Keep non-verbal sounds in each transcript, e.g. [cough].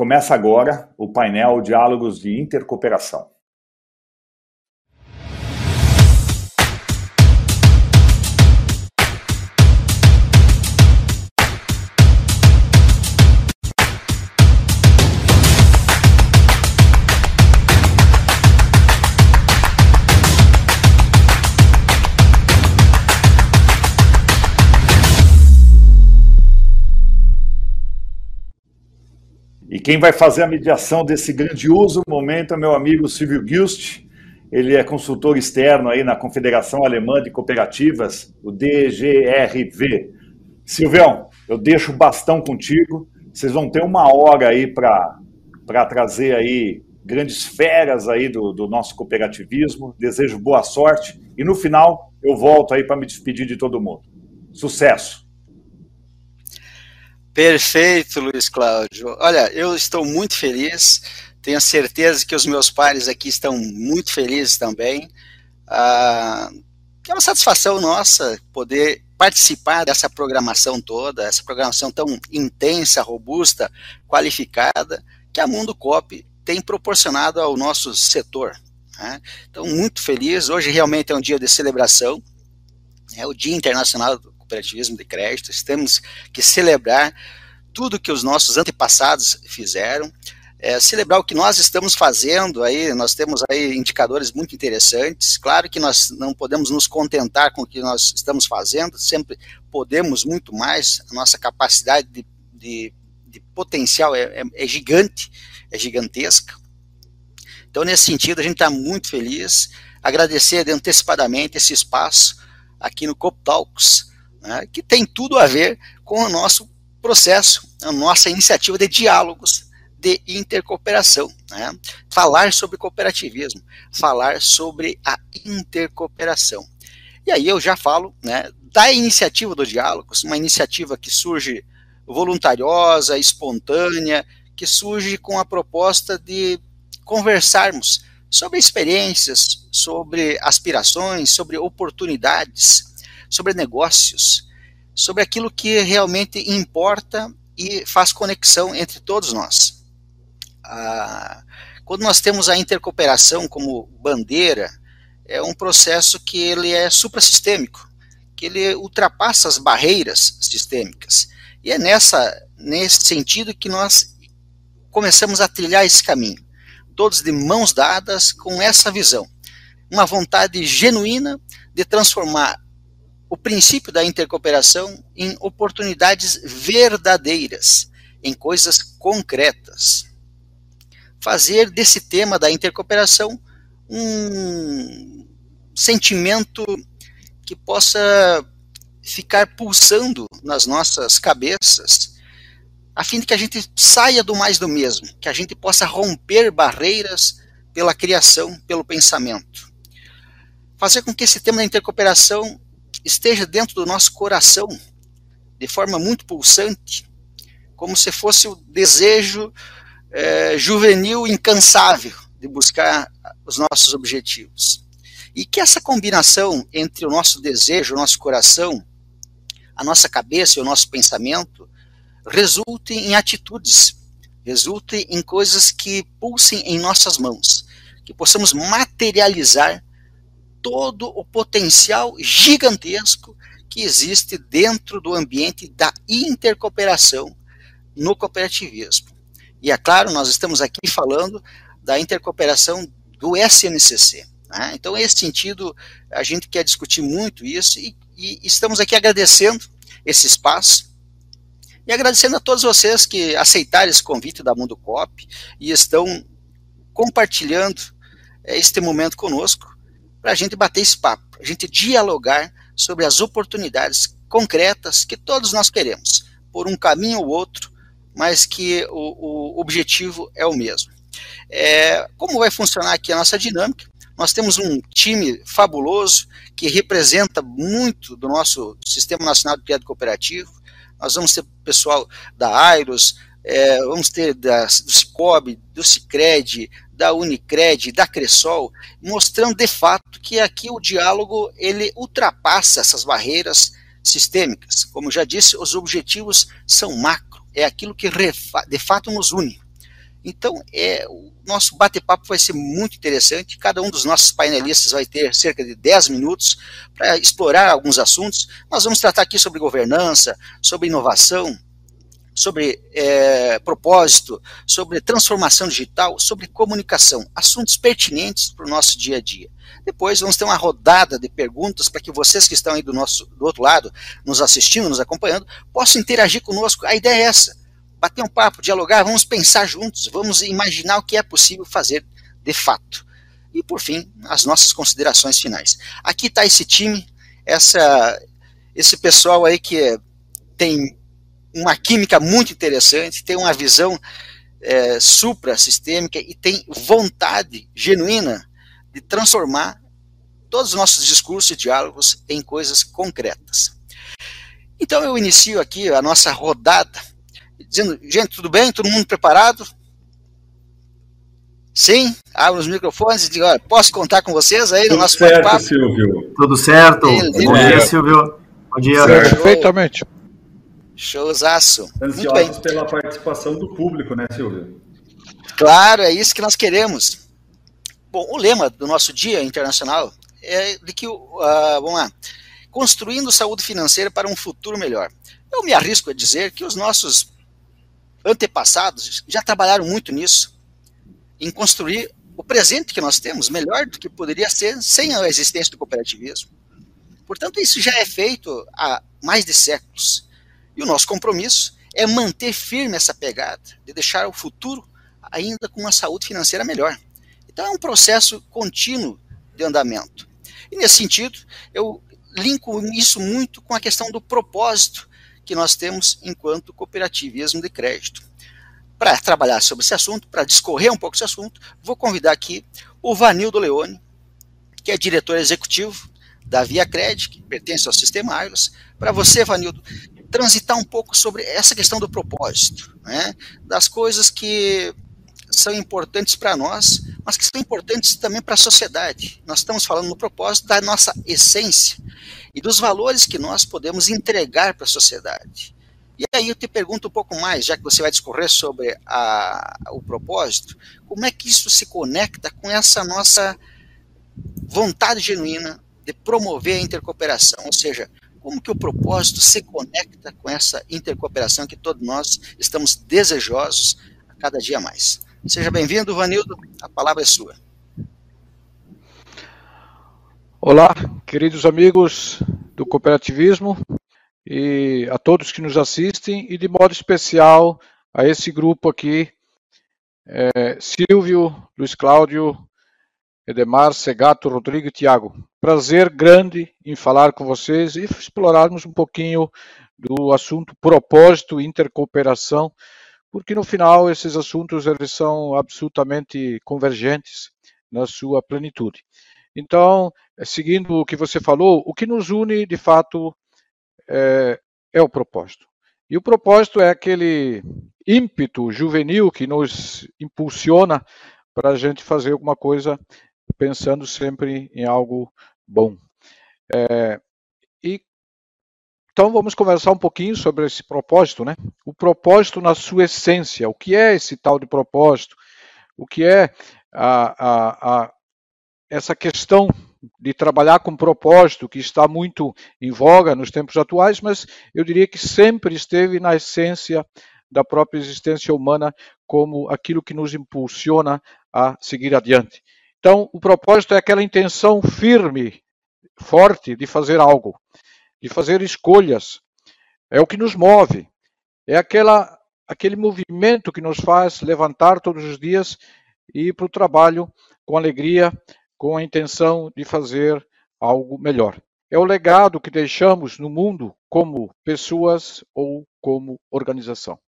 começa agora o painel Diálogos de Intercooperação. Quem vai fazer a mediação desse grandioso momento é meu amigo Silvio Gilst. Ele é consultor externo aí na Confederação Alemã de Cooperativas, o DGRV. Silvião, eu deixo o bastão contigo. Vocês vão ter uma hora aí para trazer aí grandes feras aí do, do nosso cooperativismo. Desejo boa sorte e no final eu volto aí para me despedir de todo mundo. Sucesso! Perfeito, Luiz Cláudio. Olha, eu estou muito feliz. Tenho certeza que os meus pares aqui estão muito felizes também. Ah, é uma satisfação nossa poder participar dessa programação toda, essa programação tão intensa, robusta, qualificada, que a Mundo Cop tem proporcionado ao nosso setor. Né? Então, muito feliz. Hoje realmente é um dia de celebração, é o Dia Internacional cooperativismo de crédito, temos que celebrar tudo que os nossos antepassados fizeram, é, celebrar o que nós estamos fazendo aí, nós temos aí indicadores muito interessantes, claro que nós não podemos nos contentar com o que nós estamos fazendo, sempre podemos muito mais, a nossa capacidade de, de, de potencial é, é, é gigante, é gigantesca, então nesse sentido a gente está muito feliz, agradecer antecipadamente esse espaço aqui no Cop Talks, né, que tem tudo a ver com o nosso processo, a nossa iniciativa de diálogos de intercooperação. Né? Falar sobre cooperativismo, falar sobre a intercooperação. E aí eu já falo né, da iniciativa do diálogos, uma iniciativa que surge voluntariosa, espontânea, que surge com a proposta de conversarmos sobre experiências, sobre aspirações, sobre oportunidades, sobre negócios, sobre aquilo que realmente importa e faz conexão entre todos nós. Ah, quando nós temos a intercooperação como bandeira, é um processo que ele é suprassistêmico, que ele ultrapassa as barreiras sistêmicas. E é nessa, nesse sentido que nós começamos a trilhar esse caminho, todos de mãos dadas com essa visão, uma vontade genuína de transformar o princípio da intercooperação em oportunidades verdadeiras, em coisas concretas. Fazer desse tema da intercooperação um sentimento que possa ficar pulsando nas nossas cabeças, a fim de que a gente saia do mais do mesmo, que a gente possa romper barreiras pela criação, pelo pensamento. Fazer com que esse tema da intercooperação esteja dentro do nosso coração de forma muito pulsante, como se fosse o desejo é, juvenil incansável de buscar os nossos objetivos. E que essa combinação entre o nosso desejo, o nosso coração, a nossa cabeça e o nosso pensamento resulte em atitudes, resulte em coisas que pulsem em nossas mãos, que possamos materializar todo o potencial gigantesco que existe dentro do ambiente da intercooperação no cooperativismo. E é claro, nós estamos aqui falando da intercooperação do SNCC. Né? Então, nesse sentido, a gente quer discutir muito isso e, e estamos aqui agradecendo esse espaço e agradecendo a todos vocês que aceitaram esse convite da Mundo Cop e estão compartilhando eh, este momento conosco para a gente bater esse papo, a gente dialogar sobre as oportunidades concretas que todos nós queremos, por um caminho ou outro, mas que o, o objetivo é o mesmo. É, como vai funcionar aqui a nossa dinâmica? Nós temos um time fabuloso que representa muito do nosso Sistema Nacional de Crédito Cooperativo. Nós vamos ter pessoal da Airos, é, vamos ter da, do Cicobi, do Cicred, da Unicred, da Cressol, mostrando de fato que aqui o diálogo ele ultrapassa essas barreiras sistêmicas. Como já disse, os objetivos são macro, é aquilo que de fato nos une. Então, é, o nosso bate-papo vai ser muito interessante. Cada um dos nossos painelistas vai ter cerca de 10 minutos para explorar alguns assuntos. Nós vamos tratar aqui sobre governança, sobre inovação, sobre é, propósito, sobre transformação digital, sobre comunicação, assuntos pertinentes para o nosso dia a dia. Depois vamos ter uma rodada de perguntas para que vocês que estão aí do, nosso, do outro lado, nos assistindo, nos acompanhando, possam interagir conosco. A ideia é essa: bater um papo, dialogar, vamos pensar juntos, vamos imaginar o que é possível fazer de fato. E por fim, as nossas considerações finais. Aqui está esse time, essa, esse pessoal aí que tem uma química muito interessante, tem uma visão é, supra-sistêmica e tem vontade genuína de transformar todos os nossos discursos e diálogos em coisas concretas. Então eu inicio aqui a nossa rodada, dizendo, gente, tudo bem? Todo mundo preparado? Sim? Abro os microfones e digo, olha, posso contar com vocês aí no nosso bate-papo? Silvio. Tudo certo. Bom dia, Silvio. Bom dia. Perfeitamente. Showzaço. Ansiosos pela participação do público, né, Silvio? Claro, é isso que nós queremos. Bom, o lema do nosso Dia Internacional é de que, uh, vamos lá, construindo saúde financeira para um futuro melhor. Eu me arrisco a dizer que os nossos antepassados já trabalharam muito nisso, em construir o presente que nós temos melhor do que poderia ser sem a existência do cooperativismo. Portanto, isso já é feito há mais de séculos. E o nosso compromisso é manter firme essa pegada, de deixar o futuro ainda com uma saúde financeira melhor. Então é um processo contínuo de andamento. E nesse sentido, eu linko isso muito com a questão do propósito que nós temos enquanto cooperativismo de crédito. Para trabalhar sobre esse assunto, para discorrer um pouco esse assunto, vou convidar aqui o Vanildo Leone, que é diretor executivo da Via Credit, que pertence ao sistema Argos. Para você, Vanildo, transitar um pouco sobre essa questão do propósito, né? das coisas que são importantes para nós, mas que são importantes também para a sociedade. Nós estamos falando no propósito da nossa essência e dos valores que nós podemos entregar para a sociedade. E aí eu te pergunto um pouco mais, já que você vai discorrer sobre a, o propósito, como é que isso se conecta com essa nossa vontade genuína de promover a intercooperação, ou seja, como que o propósito se conecta com essa intercooperação que todos nós estamos desejosos a cada dia mais. Seja bem-vindo, Vanildo, a palavra é sua. Olá, queridos amigos do cooperativismo e a todos que nos assistem e de modo especial a esse grupo aqui, é, Silvio, Luiz Cláudio, Edemar, Segato, Rodrigo e Tiago. Prazer grande em falar com vocês e explorarmos um pouquinho do assunto propósito e intercooperação, porque no final esses assuntos eles são absolutamente convergentes na sua plenitude. Então, seguindo o que você falou, o que nos une de fato é, é o propósito. E o propósito é aquele ímpeto juvenil que nos impulsiona para a gente fazer alguma coisa pensando sempre em algo bom. É, e então vamos conversar um pouquinho sobre esse propósito, né? O propósito na sua essência, o que é esse tal de propósito? O que é a, a, a, essa questão de trabalhar com propósito que está muito em voga nos tempos atuais, mas eu diria que sempre esteve na essência da própria existência humana como aquilo que nos impulsiona a seguir adiante. Então, o propósito é aquela intenção firme, forte de fazer algo, de fazer escolhas. É o que nos move. É aquela, aquele movimento que nos faz levantar todos os dias e ir para o trabalho com alegria, com a intenção de fazer algo melhor. É o legado que deixamos no mundo como pessoas ou como organização.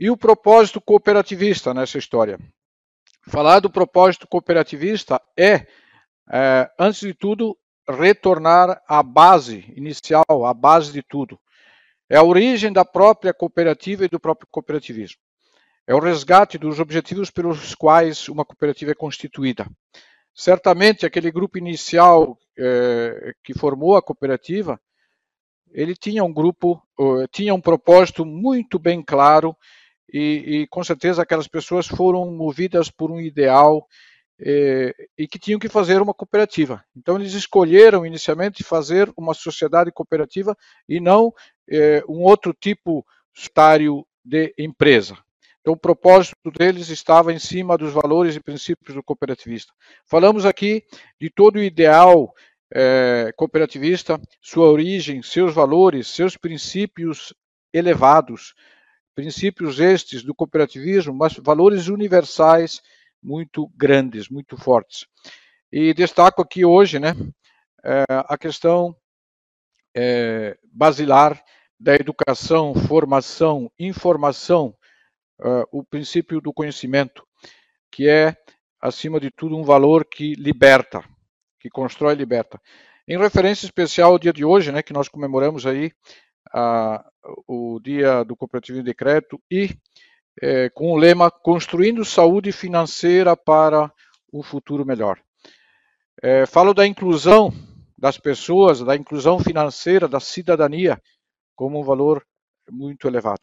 E o propósito cooperativista nessa história? Falar do propósito cooperativista é, é, antes de tudo, retornar à base inicial, à base de tudo. É a origem da própria cooperativa e do próprio cooperativismo. É o resgate dos objetivos pelos quais uma cooperativa é constituída. Certamente, aquele grupo inicial é, que formou a cooperativa, ele tinha um grupo, tinha um propósito muito bem claro e, e com certeza aquelas pessoas foram movidas por um ideal eh, e que tinham que fazer uma cooperativa. Então eles escolheram inicialmente fazer uma sociedade cooperativa e não eh, um outro tipo de empresa. Então, o propósito deles estava em cima dos valores e princípios do cooperativista. Falamos aqui de todo o ideal é, cooperativista, sua origem, seus valores, seus princípios elevados, princípios estes do cooperativismo, mas valores universais muito grandes, muito fortes. E destaco aqui hoje, né, é, a questão é, basilar da educação, formação, informação, uh, o princípio do conhecimento, que é, acima de tudo, um valor que liberta, que constrói e liberta. Em referência especial ao dia de hoje, né, que nós comemoramos aí uh, o dia do cooperativismo de crédito e eh, com o lema Construindo Saúde Financeira para um Futuro Melhor. Eh, falo da inclusão das pessoas, da inclusão financeira, da cidadania, como um valor muito elevado.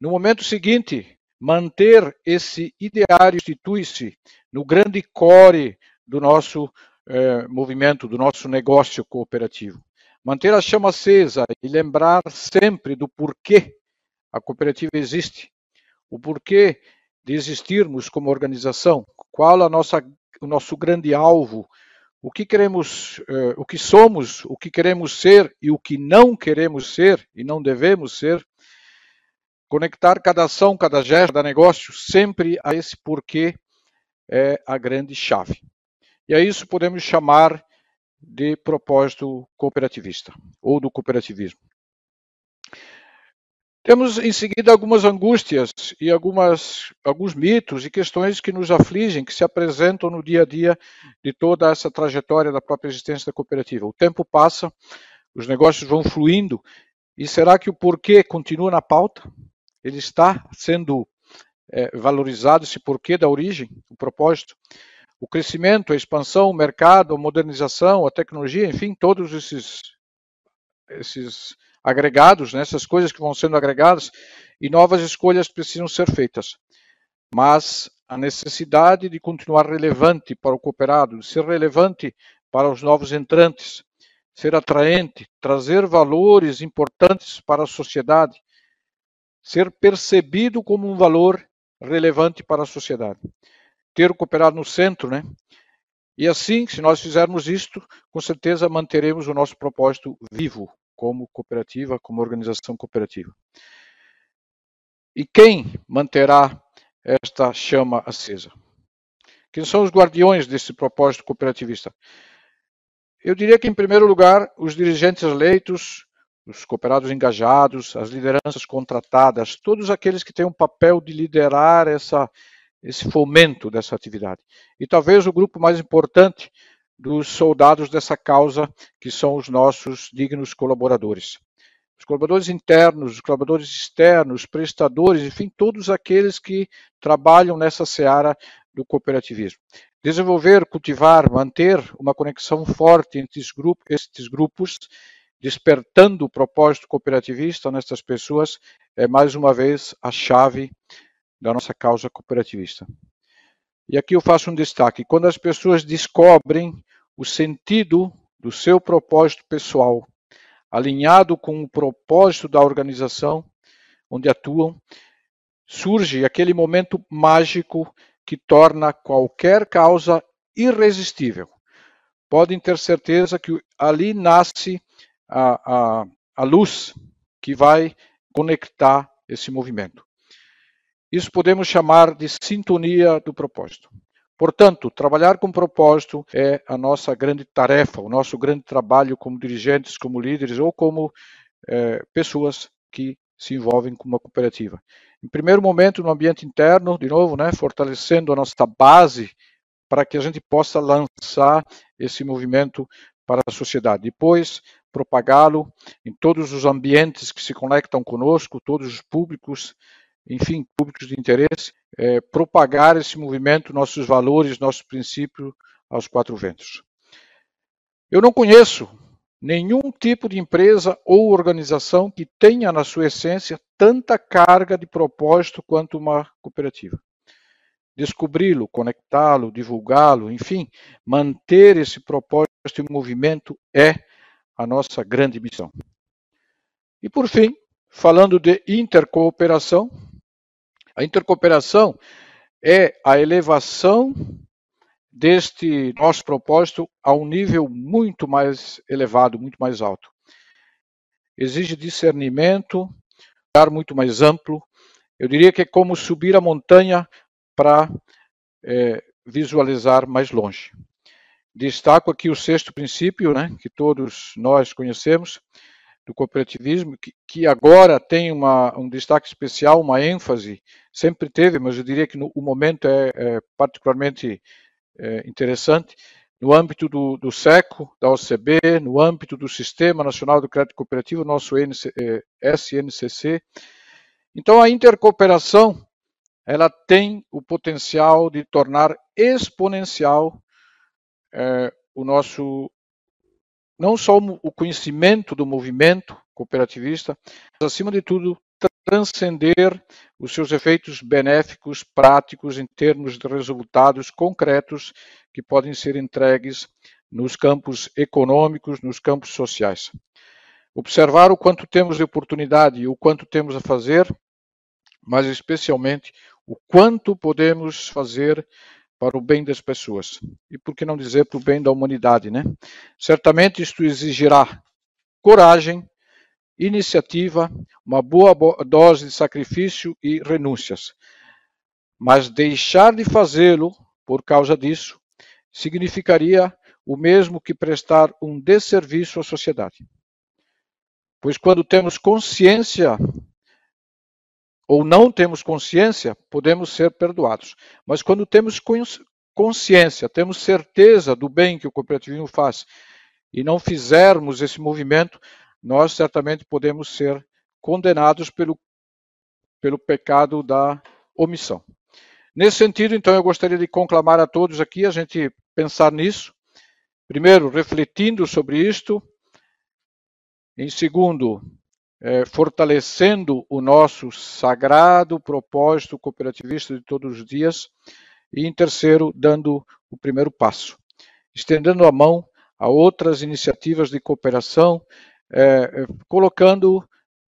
No momento seguinte, manter esse ideário institui-se no grande core do nosso eh, movimento, do nosso negócio cooperativo. Manter a chama acesa e lembrar sempre do porquê a cooperativa existe, o porquê de existirmos como organização, qual a nossa, o nosso grande alvo, o que queremos, uh, o que somos, o que queremos ser e o que não queremos ser e não devemos ser. Conectar cada ação, cada gesto, cada negócio sempre a esse porquê é a grande chave. E a isso podemos chamar de propósito cooperativista ou do cooperativismo. Temos em seguida algumas angústias e algumas, alguns mitos e questões que nos afligem, que se apresentam no dia a dia de toda essa trajetória da própria existência da cooperativa. O tempo passa, os negócios vão fluindo, e será que o porquê continua na pauta? Ele está sendo é, valorizado, esse porquê da origem, o propósito? O crescimento, a expansão, o mercado, a modernização, a tecnologia, enfim, todos esses, esses agregados, né, essas coisas que vão sendo agregadas, e novas escolhas precisam ser feitas. Mas a necessidade de continuar relevante para o cooperado, de ser relevante para os novos entrantes, ser atraente, trazer valores importantes para a sociedade, ser percebido como um valor relevante para a sociedade. Ter o cooperado no centro, né? E assim, se nós fizermos isto, com certeza manteremos o nosso propósito vivo, como cooperativa, como organização cooperativa. E quem manterá esta chama acesa? Quem são os guardiões desse propósito cooperativista? Eu diria que, em primeiro lugar, os dirigentes eleitos, os cooperados engajados, as lideranças contratadas, todos aqueles que têm um papel de liderar essa, esse fomento dessa atividade. E talvez o grupo mais importante dos soldados dessa causa, que são os nossos dignos colaboradores. Os colaboradores internos, os colaboradores externos, prestadores, enfim, todos aqueles que trabalham nessa seara do cooperativismo. Desenvolver, cultivar, manter uma conexão forte entre estes grupos, estes grupos despertando o propósito cooperativista nestas pessoas, é mais uma vez a chave da nossa causa cooperativista. E aqui eu faço um destaque: quando as pessoas descobrem o sentido do seu propósito pessoal, alinhado com o propósito da organização onde atuam, surge aquele momento mágico que torna qualquer causa irresistível. Podem ter certeza que ali nasce a, a, a luz que vai conectar esse movimento. Isso podemos chamar de sintonia do propósito. Portanto, trabalhar com propósito é a nossa grande tarefa, o nosso grande trabalho como dirigentes, como líderes ou como é, pessoas que se envolvem com uma cooperativa. Em primeiro momento, no ambiente interno, de novo, né, fortalecendo a nossa base para que a gente possa lançar esse movimento para a sociedade. Depois, propagá-lo em todos os ambientes que se conectam conosco, todos os públicos, enfim, públicos de interesse, é, propagar esse movimento, nossos valores, nossos princípios aos quatro ventos. Eu não conheço nenhum tipo de empresa ou organização que tenha na sua essência tanta carga de propósito quanto uma cooperativa. Descobri-lo, conectá-lo, divulgá-lo, enfim, manter esse propósito em movimento é a nossa grande missão. E por fim, falando de intercooperação, a intercooperação é a elevação deste nosso propósito a um nível muito mais elevado, muito mais alto. Exige discernimento, um muito mais amplo. Eu diria que é como subir a montanha para é, visualizar mais longe. Destaco aqui o sexto princípio, né, que todos nós conhecemos, do cooperativismo, que, que agora tem uma, um destaque especial, uma ênfase, sempre teve, mas eu diria que no, o momento é, é particularmente é, interessante, no âmbito do, do, SECO, da OCB, no âmbito do Sistema Nacional do Crédito Cooperativo, nosso NC, é, SNCC. Então, a intercooperação ela tem o potencial de tornar exponencial é, o nosso não só o conhecimento do movimento cooperativista, mas acima de tudo transcender os seus efeitos benéficos práticos em termos de resultados concretos que podem ser entregues nos campos econômicos, nos campos sociais. Observar o quanto temos de oportunidade e o quanto temos a fazer, mas especialmente o quanto podemos fazer para o bem das pessoas. E por que não dizer para o bem da humanidade, né? Certamente isto exigirá coragem, iniciativa, uma boa dose de sacrifício e renúncias. Mas deixar de fazê-lo por causa disso significaria o mesmo que prestar um desserviço à sociedade. Pois quando temos consciência ou não temos consciência, podemos ser perdoados. Mas quando temos consciência, temos certeza do bem que o cooperativismo faz e não fizermos esse movimento, nós certamente podemos ser condenados pelo, pelo pecado da omissão. Nesse sentido, então, eu gostaria de conclamar a todos aqui a gente pensar nisso. Primeiro, refletindo sobre isto. Em segundo, é, fortalecendo o nosso sagrado propósito cooperativista de todos os dias. E em terceiro, dando o primeiro passo, estendendo a mão a outras iniciativas de cooperação, é, é colocando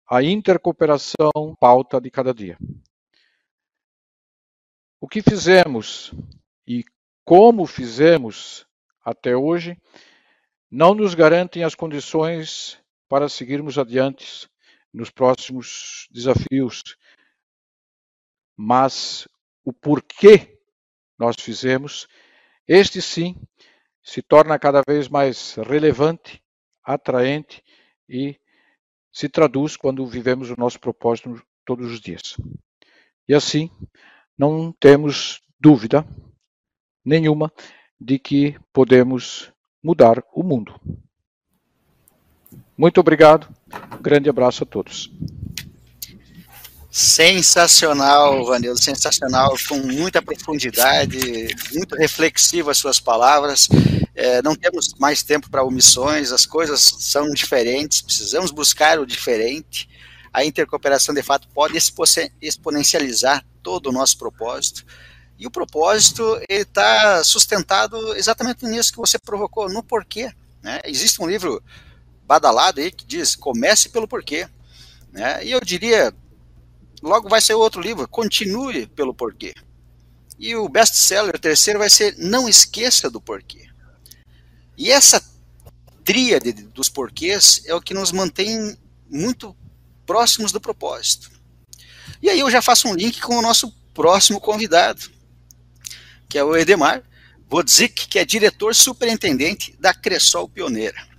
a intercooperação pauta de cada dia. O que fizemos e como fizemos até hoje não nos garantem as condições para seguirmos adiante nos próximos desafios. Mas o porquê nós fizemos, este sim se torna cada vez mais relevante, atraente e se traduz quando vivemos o nosso propósito todos os dias. E assim, não temos dúvida nenhuma de que podemos mudar o mundo. Muito obrigado. Um grande abraço a todos. Sensacional, Vanildo, sensacional, com muita profundidade, muito reflexivo as suas palavras. É, não temos mais tempo para omissões, as coisas são diferentes, precisamos buscar o diferente. A intercooperação, de fato, pode exponencializar todo o nosso propósito. E o propósito está sustentado exatamente nisso que você provocou, no porquê. Né? Existe um livro badalada aí que diz comece pelo porquê. Né? E eu diria, logo vai ser outro livro, continue pelo porquê. E o best-seller terceiro vai ser não esqueça do porquê. E essa tríade dos porquês é o que nos mantém muito próximos do propósito. E aí eu já faço um link com o nosso próximo convidado, que é o Edemar Vodzik, que é diretor superintendente da Cressol Pioneira.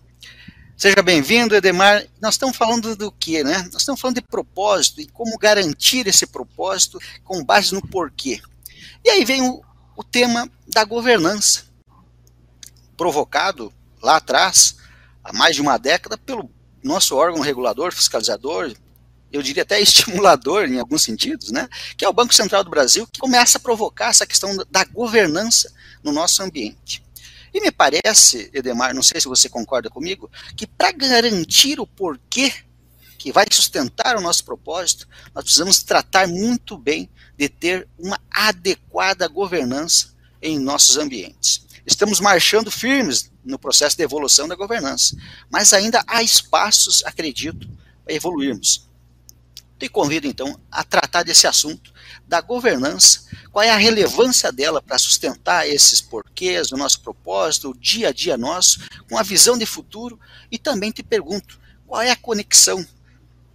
Seja bem-vindo, Edemar. Nós estamos falando do quê, né? Nós estamos falando de propósito e como garantir esse propósito com base no porquê. E aí vem o, o tema da governança, provocado lá atrás, há mais de uma década, pelo nosso órgão regulador, fiscalizador, eu diria até [laughs] estimulador em alguns sentidos, né? Que é o Banco Central do Brasil, que começa a provocar essa questão da governança no nosso ambiente. E me parece, Edemar, não sei se você concorda comigo, que para garantir o porquê que vai sustentar o nosso propósito, nós precisamos tratar muito bem de ter uma adequada governança em nossos ambientes. Estamos marchando firmes no processo de evolução da governança, mas ainda há espaços, acredito, para evoluirmos. Te convido, então, a tratar desse assunto da governança, qual é a relevância dela para sustentar esses porquês, o nosso propósito, o dia a dia nosso, com a visão de futuro, e também te pergunto, qual é a conexão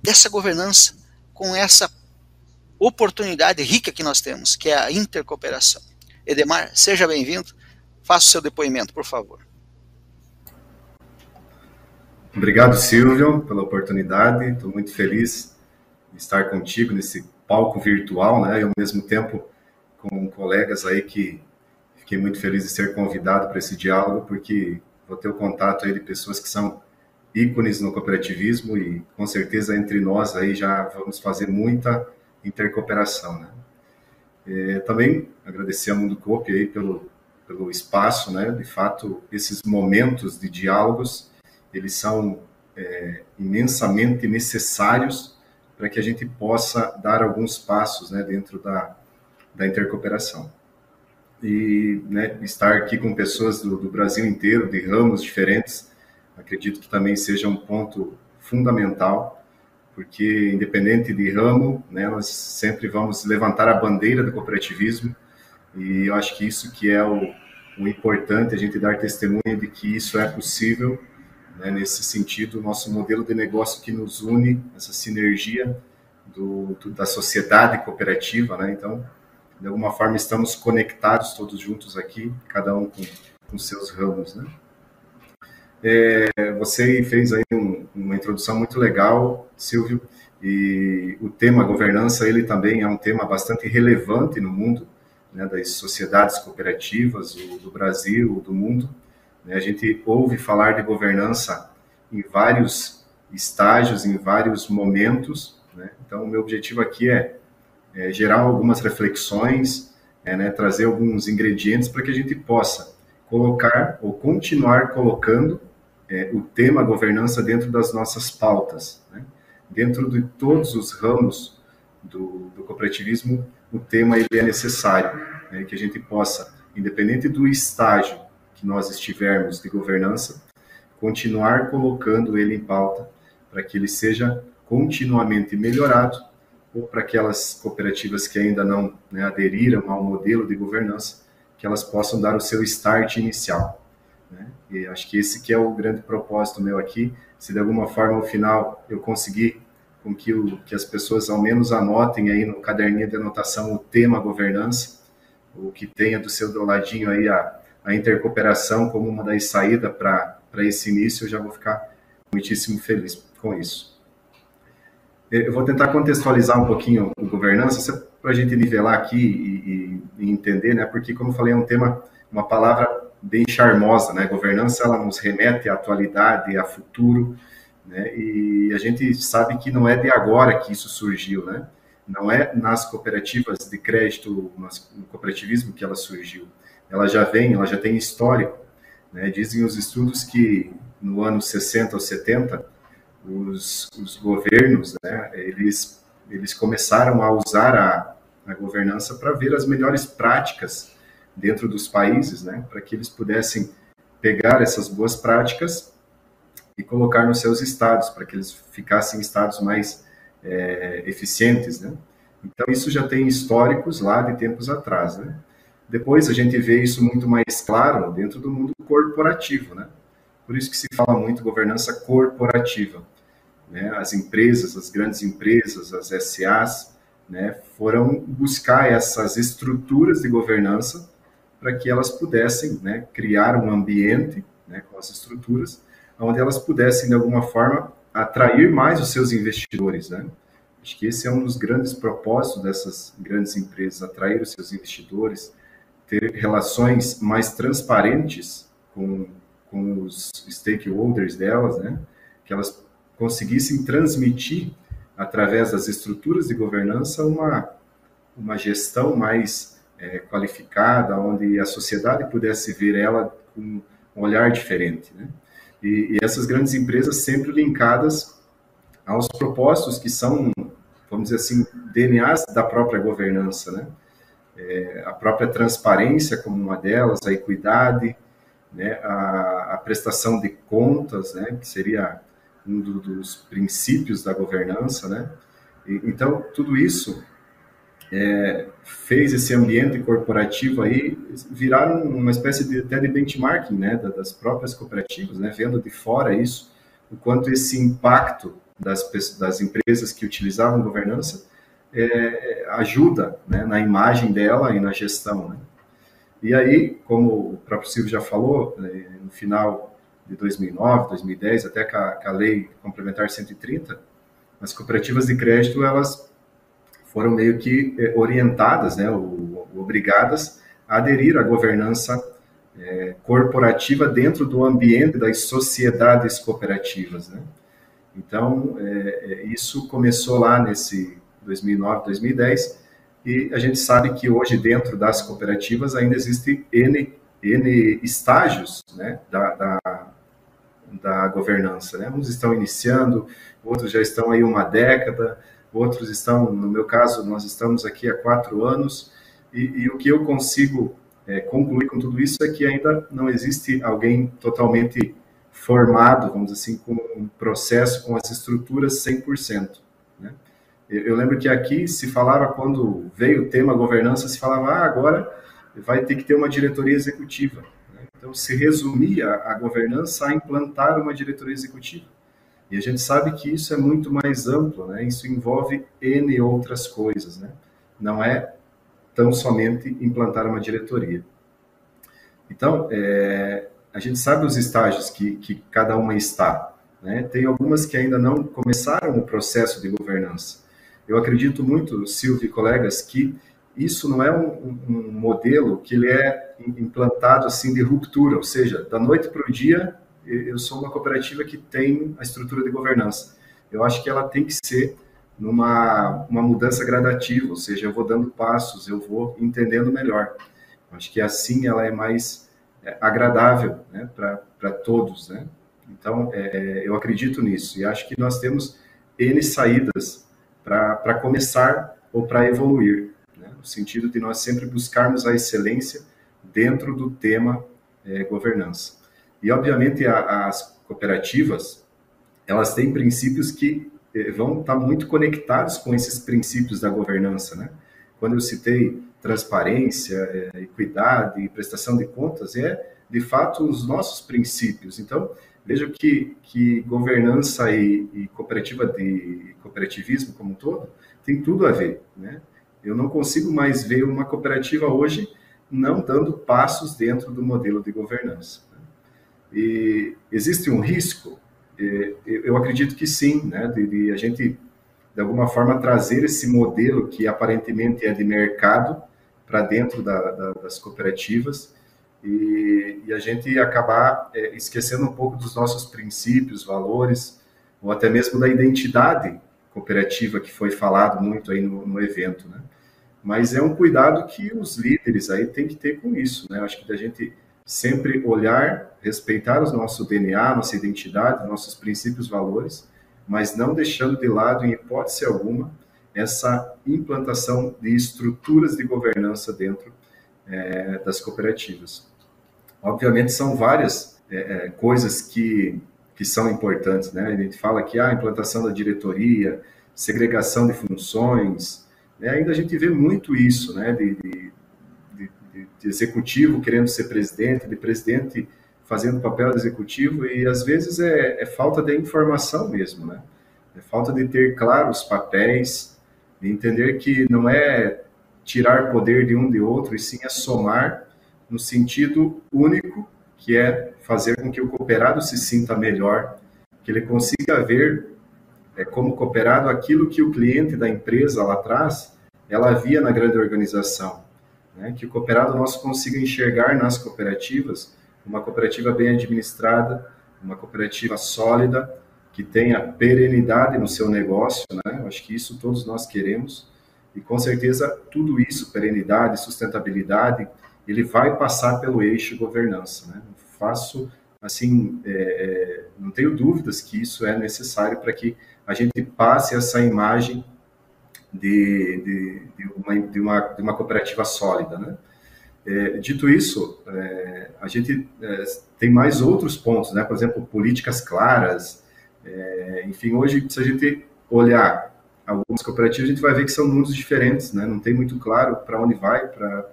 dessa governança com essa oportunidade rica que nós temos, que é a intercooperação. Edemar, seja bem-vindo. Faça o seu depoimento, por favor. Obrigado, Silvio, pela oportunidade. Estou muito feliz estar contigo nesse palco virtual, né? E ao mesmo tempo com colegas aí que fiquei muito feliz de ser convidado para esse diálogo, porque vou ter o contato aí de pessoas que são ícones no cooperativismo e com certeza entre nós aí já vamos fazer muita intercooperação, né? É, também agradecer ao Mundo Coop aí pelo, pelo espaço, né? De fato, esses momentos de diálogos, eles são é, imensamente necessários para que a gente possa dar alguns passos, né? Dentro da, da intercooperação. E né, estar aqui com pessoas do, do Brasil inteiro, de ramos diferentes, acredito que também seja um ponto fundamental, porque independente de ramo, né, nós sempre vamos levantar a bandeira do cooperativismo e eu acho que isso que é o, o importante, a gente dar testemunha de que isso é possível, né, nesse sentido, o nosso modelo de negócio que nos une, essa sinergia do, do, da sociedade cooperativa, né, então, de alguma forma estamos conectados todos juntos aqui, cada um com, com seus ramos, né. É, você fez aí um, uma introdução muito legal, Silvio, e o tema governança, ele também é um tema bastante relevante no mundo, né, das sociedades cooperativas do, do Brasil, do mundo. Né, a gente ouve falar de governança em vários estágios, em vários momentos. Né, então, o meu objetivo aqui é, é gerar algumas reflexões, é, né, trazer alguns ingredientes para que a gente possa colocar ou continuar colocando é, o tema governança dentro das nossas pautas. Né? Dentro de todos os ramos do, do cooperativismo, o tema ele é necessário, né? que a gente possa, independente do estágio que nós estivermos de governança, continuar colocando ele em pauta para que ele seja continuamente melhorado ou para aquelas cooperativas que ainda não né, aderiram ao modelo de governança, que elas possam dar o seu start inicial. Né? E acho que esse que é o grande propósito meu aqui. Se de alguma forma, ao final, eu conseguir com que, o, que as pessoas ao menos anotem aí no caderninho de anotação o tema governança, o que tenha do seu do ladinho aí a, a intercooperação como uma das saídas para esse início, eu já vou ficar muitíssimo feliz com isso. Eu vou tentar contextualizar um pouquinho o governança, para a gente nivelar aqui e, e, e, entender, né? Porque, como eu falei, é um tema, uma palavra bem charmosa, né? Governança ela nos remete à atualidade, a futuro, né? E a gente sabe que não é de agora que isso surgiu, né? Não é nas cooperativas de crédito, no cooperativismo que ela surgiu. Ela já vem, ela já tem histórico, né? Dizem os estudos que no ano 60 ou 70 os, os governos, né? Eles eles começaram a usar a, a governança para ver as melhores práticas dentro dos países, né, para que eles pudessem pegar essas boas práticas e colocar nos seus estados, para que eles ficassem estados mais é, eficientes, né. Então isso já tem históricos lá de tempos atrás, né. Depois a gente vê isso muito mais claro dentro do mundo corporativo, né. Por isso que se fala muito governança corporativa. Né? As empresas, as grandes empresas, as SAs, né, foram buscar essas estruturas de governança para que elas pudessem né, criar um ambiente né, com as estruturas, onde elas pudessem, de alguma forma, atrair mais os seus investidores. Né? Acho que esse é um dos grandes propósitos dessas grandes empresas, atrair os seus investidores, ter relações mais transparentes com, com os stakeholders delas, né? que elas conseguissem transmitir, através das estruturas de governança, uma, uma gestão mais é, qualificada, onde a sociedade pudesse ver ela com um olhar diferente. Né? E, e essas grandes empresas sempre linkadas aos propósitos que são, vamos dizer assim, DNAs da própria governança, né? É, a própria transparência como uma delas, a equidade, né? a, a prestação de contas, né? que seria um do, dos princípios da governança, né? E, então, tudo isso é, fez esse ambiente corporativo aí virar uma espécie de, até de benchmarking, né, das próprias cooperativas, né, vendo de fora isso, o quanto esse impacto das, das empresas que utilizavam governança é, ajuda né, na imagem dela e na gestão. Né. E aí, como o próprio Silvio já falou, né, no final de 2009, 2010, até com a, com a lei complementar 130, as cooperativas de crédito, elas foram meio que eh, orientadas, né, obrigadas a aderir à governança é, corporativa dentro do ambiente das sociedades cooperativas, né? Então, é, isso começou lá nesse 2009, 2010, e a gente sabe que hoje dentro das cooperativas ainda existe N, N estágios né, da, da, da governança. Né? Uns estão iniciando, outros já estão aí uma década, outros estão, no meu caso, nós estamos aqui há quatro anos, e, e o que eu consigo é, concluir com tudo isso é que ainda não existe alguém totalmente formado, vamos dizer assim, com um processo, com as estruturas 100%. Eu, lembro que aqui se falava, quando veio o tema governança, se falava, ah, agora vai ter que ter uma diretoria executiva. Então, se resumia a governança a implantar uma diretoria executiva. E a gente sabe que isso é muito mais amplo, né? Isso envolve N outras coisas, né? Não é tão somente implantar uma diretoria. Então, é, a gente sabe os estágios que, que cada uma está. Né? Tem algumas que ainda não começaram o processo de governança. Eu acredito muito, Silvio e colegas, que isso não é um, um modelo que ele é implantado assim de ruptura, ou seja, da noite para o dia eu sou uma cooperativa que tem a estrutura de governança. Eu acho que ela tem que ser numa uma mudança gradativa, ou seja, eu vou dando passos, eu vou entendendo melhor. Eu acho que assim ela é mais é, agradável né, para todos. Né? Então, é, eu acredito nisso e acho que nós temos N saídas para começar ou para evoluir, né? no sentido de nós sempre buscarmos a excelência dentro do tema é, governança. E, obviamente, a, as cooperativas, elas têm princípios que eh, vão estar muito conectados com esses princípios da governança, né? Quando eu citei transparência, é, equidade e prestação de contas, é, de fato, os nossos princípios. Então, veja que, que governança e, e cooperativa de cooperativismo como um todo tem tudo a ver, né? Eu não consigo mais ver uma cooperativa hoje não dando passos dentro do modelo de governança. E existe um risco? Eu acredito que sim, né? De, de, a gente, de alguma forma, trazer esse modelo que aparentemente é de mercado para dentro da, da, das cooperativas e, e, a gente acabar é, esquecendo um pouco dos nossos princípios, valores, ou até mesmo da identidade cooperativa que foi falado muito aí no, no evento, né? Mas é um cuidado que os líderes aí têm que ter com isso, né? Eu acho que da gente sempre olhar, respeitar o nosso DNA, nossa identidade, nossos princípios, valores, mas não deixando de lado, em hipótese alguma, essa implantação de estruturas de governança dentro é, das cooperativas. Obviamente, são várias é, é, coisas que, que são importantes. Né? A gente fala que ah, a implantação da diretoria, segregação de funções, né? ainda a gente vê muito isso, né? de, de de executivo querendo ser presidente, de presidente fazendo papel de executivo, e às vezes é, é falta de informação mesmo, né? É falta de ter claros os papéis, de entender que não é tirar poder de um de outro, e sim é somar no sentido único, que é fazer com que o cooperado se sinta melhor, que ele consiga ver é, como cooperado aquilo que o cliente da empresa lá atrás ela via na grande organização né, que o cooperado nosso consiga enxergar nas cooperativas uma cooperativa bem administrada, uma cooperativa sólida, que tenha perenidade no seu negócio, né? Eu acho que isso todos nós queremos. E com certeza tudo isso, perenidade, sustentabilidade, ele vai passar pelo eixo governança, né? faço, assim, é, é, não tenho dúvidas que isso é necessário para que a gente passe essa imagem de, de, de, uma, de, uma, de uma cooperativa sólida, né? É, dito isso, é, a gente é, tem mais outros pontos, né? Por exemplo, políticas claras. É, enfim, hoje, se a gente olhar algumas cooperativas, a gente vai ver que são mundos diferentes, né? Não tem muito claro para onde vai, para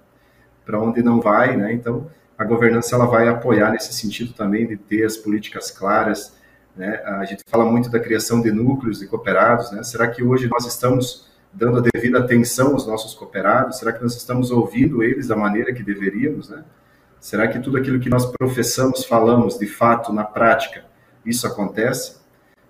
onde não vai, né? Então, a governança ela vai apoiar nesse sentido também de ter as políticas claras, né? A gente fala muito da criação de núcleos de cooperados, né? Será que hoje nós estamos dando a devida atenção aos nossos cooperados? Será que nós estamos ouvindo eles da maneira que deveríamos, né? Será que tudo aquilo que nós professamos, falamos, de fato, na prática, isso acontece?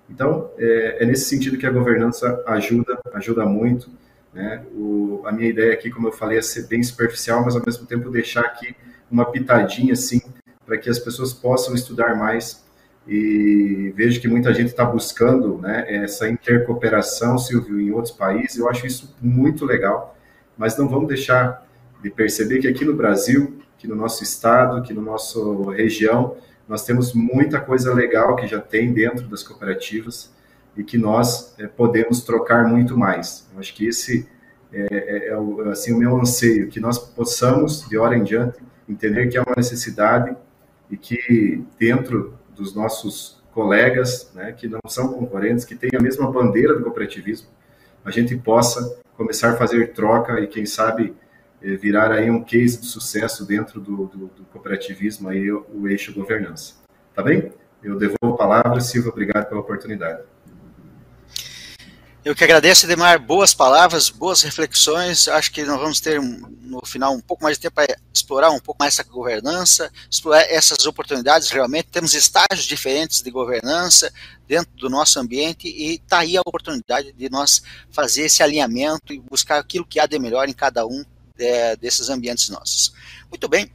Então, é, é nesse sentido que a governança ajuda, ajuda muito. Né? O, a minha ideia aqui, como eu falei, é ser bem superficial, mas ao mesmo tempo deixar aqui uma pitadinha, assim, para que as pessoas possam estudar mais e vejo que muita gente está buscando né, essa intercooperação, Silvio, em outros países. Eu acho isso muito legal, mas não vamos deixar de perceber que aqui no Brasil, que no nosso estado, que no nosso região, nós temos muita coisa legal que já tem dentro das cooperativas e que nós é, podemos trocar muito mais. Eu acho que esse é, é, é, o, assim, o meu anseio, que nós possamos, de hora em diante, entender que é uma necessidade e que dentro dos nossos colegas, né, que não são concorrentes, que têm a mesma bandeira do cooperativismo, a gente possa começar a fazer troca e, quem sabe, eh, virar aí um case de sucesso dentro do, do, do cooperativismo, aí, o, o eixo governança. Tá bem? Eu devolvo a palavra, Silvio, obrigado pela oportunidade. Eu que agradeço, Edemar, boas palavras, boas reflexões. Acho que nós vamos ter no final um pouco mais de tempo para explorar um pouco mais essa governança, explorar essas oportunidades. Realmente temos estágios diferentes de governança dentro do nosso ambiente e está aí a oportunidade de nós fazer esse alinhamento e buscar aquilo que há de melhor em cada um é, desses ambientes nossos. Muito bem.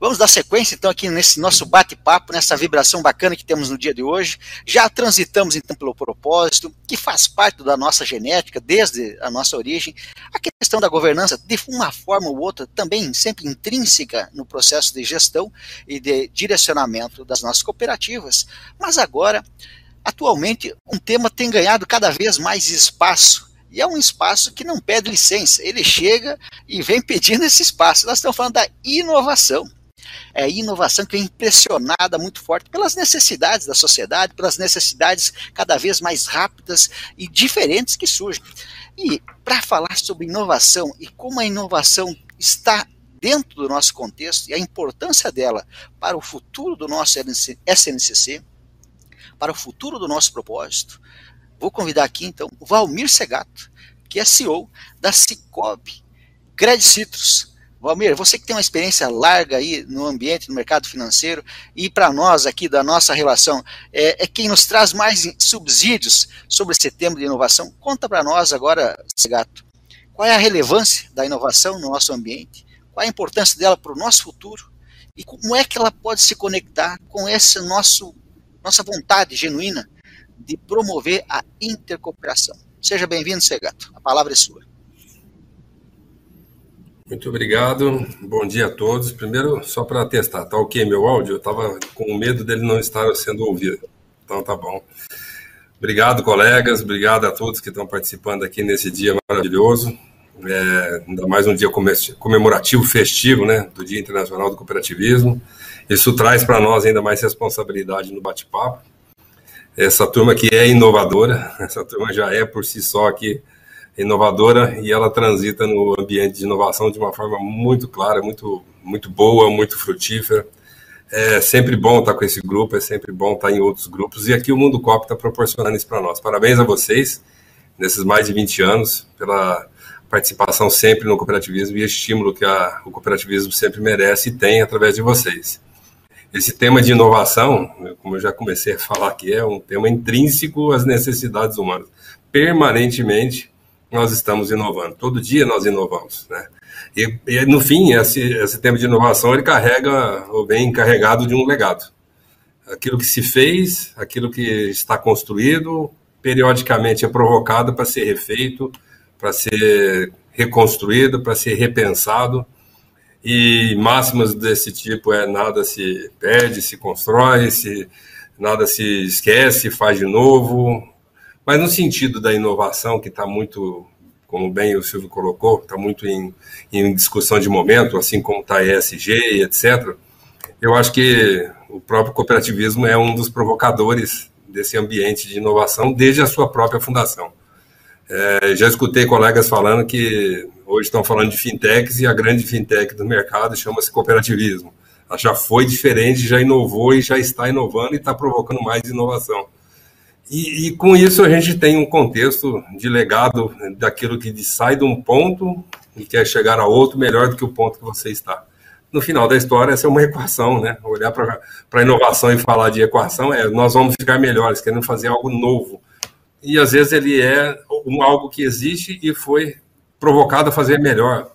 Vamos dar sequência então aqui nesse nosso bate-papo, nessa vibração bacana que temos no dia de hoje. Já transitamos então pelo propósito, que faz parte da nossa genética desde a nossa origem. A questão da governança, de uma forma ou outra, também sempre intrínseca no processo de gestão e de direcionamento das nossas cooperativas. Mas agora, atualmente, um tema tem ganhado cada vez mais espaço e é um espaço que não pede licença, ele chega e vem pedindo esse espaço. Nós estamos falando da inovação é, inovação que é impressionada muito forte pelas necessidades da sociedade, pelas necessidades cada vez mais rápidas e diferentes que surgem. E para falar sobre inovação e como a inovação está dentro do nosso contexto e a importância dela para o futuro do nosso SNCC, para o futuro do nosso propósito, vou convidar aqui então o Valmir Segato, que é CEO da Cicobi Credit Citrus, Valmir, você que tem uma experiência larga aí no ambiente, no mercado financeiro, e para nós aqui da nossa relação, é, é, quem nos traz mais subsídios sobre esse tema de inovação. Conta para nós agora, Segato, qual é a relevância da inovação no nosso ambiente, qual é a importância dela para o nosso futuro e como é que ela pode se conectar com essa nossa vontade genuína de promover a intercooperação. Seja bem-vindo, Segato. A palavra é sua. Muito obrigado. Bom dia a todos. Primeiro, só para testar, tá ok meu áudio? Eu estava com medo dele não estar sendo ouvido. Então tá bom. Obrigado, colegas. Obrigado a todos que estão participando aqui nesse dia maravilhoso. É, ainda mais um dia comemorativo, festivo, né? Do Dia Internacional do Cooperativismo. Isso traz para nós ainda mais responsabilidade no bate-papo. Essa turma aqui é inovadora. [laughs] Essa turma já é por si só aqui inovadora e ela transita no ambiente de inovação de uma forma muito clara, muito, muito boa, muito frutífera. É sempre bom estar com esse grupo, é sempre bom estar em outros grupos e aqui o Mundo Cop está proporcionando isso para nós. Parabéns a vocês nesses mais de 20 anos pela participação sempre no cooperativismo e estímulo que a, o cooperativismo sempre merece e tem através de vocês. Esse tema de inovação, como eu já comecei a falar aqui, é um tema intrínseco às necessidades humanas. Permanentemente, nós estamos inovando. Todo dia nós inovamos, né? E, e no fim, esse, esse tema de inovação ele carrega ou vem carregado de um legado. Aquilo que se fez, aquilo que está construído, periodicamente é provocado para ser refeito, para ser reconstruído, para ser repensado. e máximas desse tipo é nada se perde, se constrói, se nada se esquece, faz de novo, mas no sentido da inovação que está muito, como bem o Silvio colocou, está muito em, em, discussão de momento, assim como está ESG e etc. Eu acho que o próprio cooperativismo é um dos provocadores desse ambiente de inovação desde a sua própria fundação. É, já escutei colegas falando que hoje estão falando de fintechs e a grande fintech do mercado chama-se cooperativismo. Ela já foi diferente, já inovou e já está inovando e está provocando mais inovação. E, e, com isso a gente tem um contexto de legado daquilo que sai de um ponto e quer chegar a outro melhor do que o ponto que você está. No final da história, essa é uma equação, né? Olhar para a inovação e falar de equação é nós vamos ficar melhores, querendo fazer algo novo e às vezes ele é um, algo que existe e foi provocado a fazer melhor.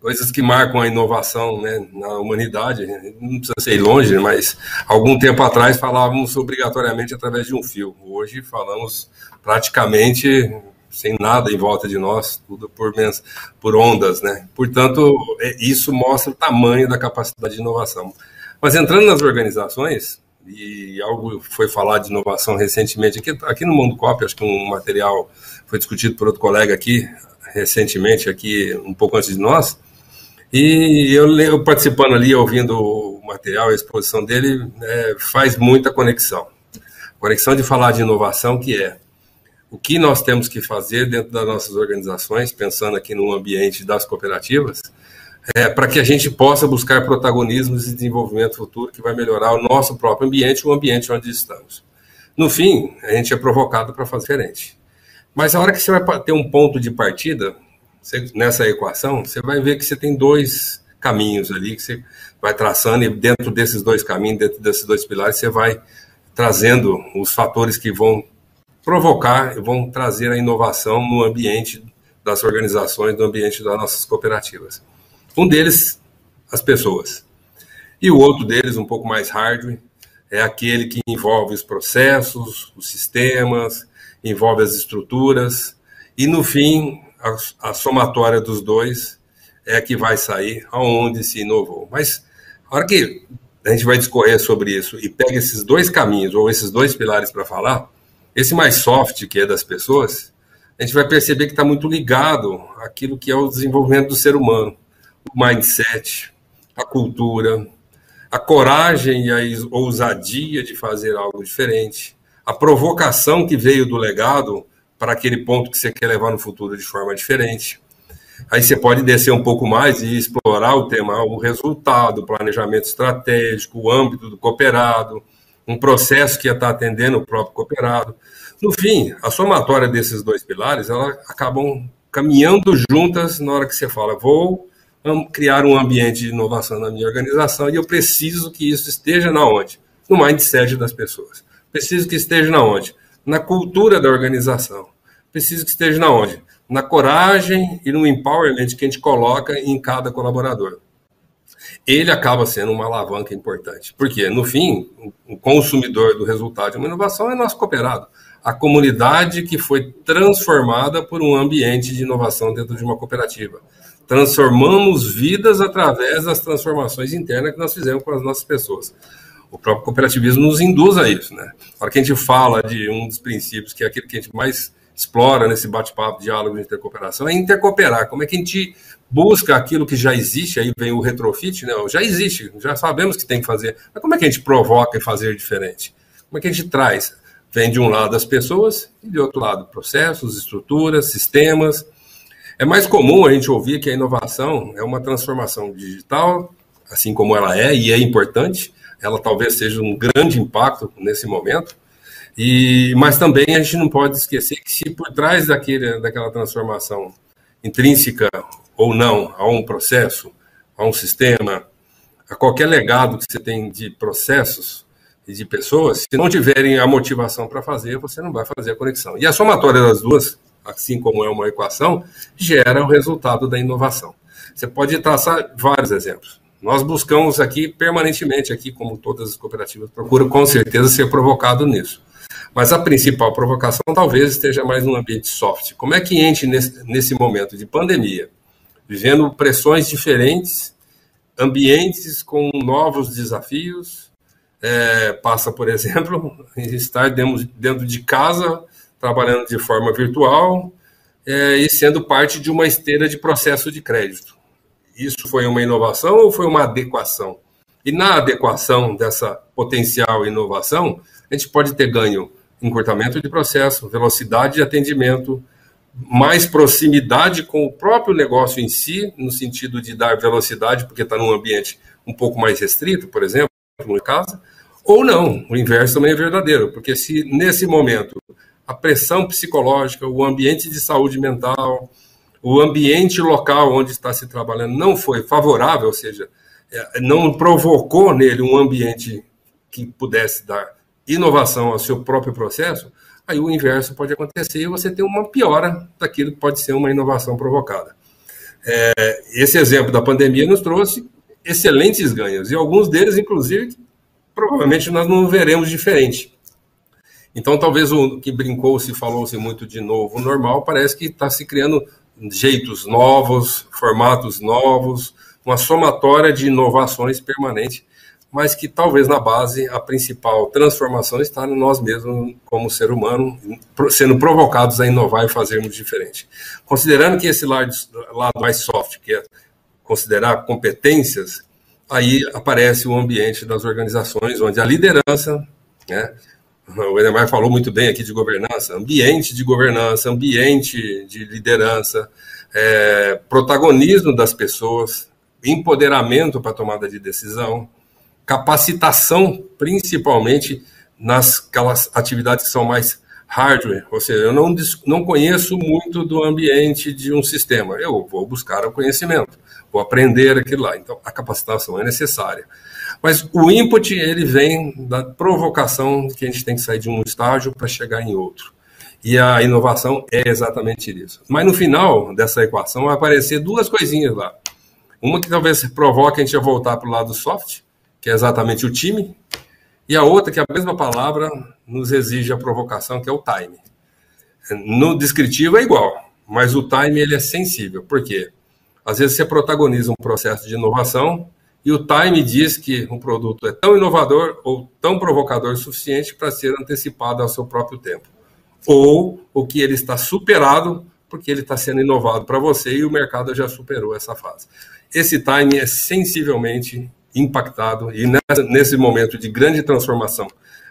Coisas que marcam a inovação né, na humanidade, não precisa ser longe, mas algum tempo atrás falávamos obrigatoriamente através de um fio. Hoje falamos praticamente sem nada em volta de nós, tudo por, por ondas, né? Portanto, é, isso mostra o tamanho da capacidade de inovação. Mas entrando nas organizações, e algo foi falado de inovação recentemente aqui, aqui no Mundo Cop, acho que um material foi discutido por outro colega aqui recentemente, aqui um pouco antes de nós, e eu, eu participando ali, ouvindo o material, a exposição dele, é, faz muita conexão. Conexão de falar de inovação, que é o que nós temos que fazer dentro das nossas organizações, pensando aqui no ambiente das cooperativas, é, para que a gente possa buscar protagonismos e desenvolvimento futuro que vai melhorar o nosso próprio ambiente, o ambiente onde estamos. No fim, a gente é provocado para fazer diferente. Mas a hora que você vai ter um ponto de partida, você, nessa equação, você vai ver que você tem dois caminhos ali que você vai traçando e dentro desses dois caminhos, dentro desses dois pilares, você vai trazendo os fatores que vão provocar e vão trazer a inovação no ambiente das organizações, no ambiente das nossas cooperativas. Um deles, as pessoas. E o outro deles, um pouco mais hardware, é aquele que envolve os processos, os sistemas, envolve as estruturas, e no fim, a, a somatória dos dois é que vai sair aonde se inovou. Mas a hora que a gente vai discorrer sobre isso e pega esses dois caminhos, ou esses dois pilares para falar, esse mais soft, que é das pessoas, a gente vai perceber que está muito ligado àquilo que é o desenvolvimento do ser humano o mindset, a cultura, a coragem e a ousadia de fazer algo diferente, a provocação que veio do legado para aquele ponto que você quer levar no futuro de forma diferente. Aí você pode descer um pouco mais e explorar o tema, o resultado, o planejamento estratégico, o âmbito do cooperado, um processo que estar atendendo o próprio cooperado. No fim, a somatória desses dois pilares, elas acabam caminhando juntas na hora que você fala, vou criar um ambiente de inovação na minha organização e eu preciso que isso esteja na onde? No mindset das pessoas. Preciso que esteja na onde? Na cultura da organização. Preciso que esteja na onde? Na coragem e no empowerment que a gente coloca em cada colaborador. Ele acaba sendo uma alavanca importante. Porque, no fim, o consumidor do resultado de uma inovação é nosso cooperado. A comunidade que foi transformada por um ambiente de inovação dentro de uma cooperativa transformamos vidas através das transformações internas que nós fizemos com as nossas pessoas. O próprio cooperativismo nos induz a isso, né? A hora que a gente fala de um dos princípios, que é aquilo que a gente mais explora nesse bate-papo, diálogo de intercooperação, é intercooperar. Como é que a gente busca aquilo que já existe, aí vem o retrofit, né? Já existe, já sabemos que tem que fazer. Mas como é que a gente provoca e fazer diferente? Como é que a gente traz? Vem de um lado as pessoas e de outro lado processos, estruturas, sistemas, é mais comum a gente ouvir que a inovação é uma transformação digital, assim como ela é, e é importante, ela talvez seja um grande impacto nesse momento, e, mas também a gente não pode esquecer que se por trás daquele, daquela transformação intrínseca ou não a um processo, a um sistema, a qualquer legado que você tem de processos e de pessoas, se não tiverem a motivação para fazer, você não vai fazer a conexão. E a somatória das duas assim como é uma equação, gera o resultado da inovação. Você pode traçar vários exemplos. Nós buscamos aqui permanentemente, aqui como todas as cooperativas procuram com certeza ser provocado nisso. Mas a principal provocação talvez esteja mais no ambiente soft. Como é que ente nesse, nesse momento de pandemia, vivendo pressões diferentes, ambientes com novos desafios. É, passa, por exemplo, [laughs] estar dentro de casa, trabalhando de forma virtual é, e sendo parte de uma esteira de processo de crédito. Isso foi uma inovação ou foi uma adequação? E na adequação dessa potencial inovação, a gente pode ter ganho encurtamento de processo, velocidade de atendimento, mais proximidade com o próprio negócio em si, no sentido de dar velocidade, porque está num ambiente um pouco mais restrito, por exemplo, no casa, ou não, o inverso também é verdadeiro, porque se nesse momento a pressão psicológica, o ambiente de saúde mental, o ambiente local onde está se trabalhando não foi favorável, ou seja, é, não provocou nele um ambiente que pudesse dar inovação ao seu próprio processo, aí o inverso pode acontecer e você tem uma piora daquilo que pode ser uma inovação provocada. É, esse exemplo da pandemia nos trouxe excelentes ganhos, e alguns deles, inclusive, provavelmente nós não veremos diferente. Então, talvez o que brincou-se, falou-se muito de novo normal, parece que está se criando jeitos novos, formatos novos, uma somatória de inovações permanente mas que talvez na base a principal transformação está em nós mesmos como ser humano, sendo provocados a inovar e fazermos diferente. Considerando que esse lado, lado mais soft, que é considerar competências, aí aparece o ambiente das organizações, onde a liderança, né, o Edemar falou muito bem aqui de governança, ambiente de governança, ambiente de liderança, é, protagonismo das pessoas, empoderamento para tomada de decisão, capacitação, principalmente nas aquelas atividades que são mais hardware, ou seja, eu não, não conheço muito do ambiente de um sistema, eu vou buscar o conhecimento, vou aprender aquilo lá, então a capacitação é necessária. Mas o input, ele vem da provocação que a gente tem que sair de um estágio para chegar em outro. E a inovação é exatamente isso. Mas no final dessa equação vai aparecer duas coisinhas lá. Uma que talvez provoque a gente a voltar para o lado soft, que é exatamente o time, e a outra, que é a mesma palavra, nos exige a provocação, que é o time. No descritivo é igual, mas o time ele é sensível. Por quê? Às vezes você protagoniza um processo de inovação e o time diz que um produto é tão inovador ou tão provocador o suficiente para ser antecipado ao seu próprio tempo. Ou o que ele está superado porque ele está sendo inovado para você e o mercado já superou essa fase. Esse time é sensivelmente impactado e nesse momento de grande transformação,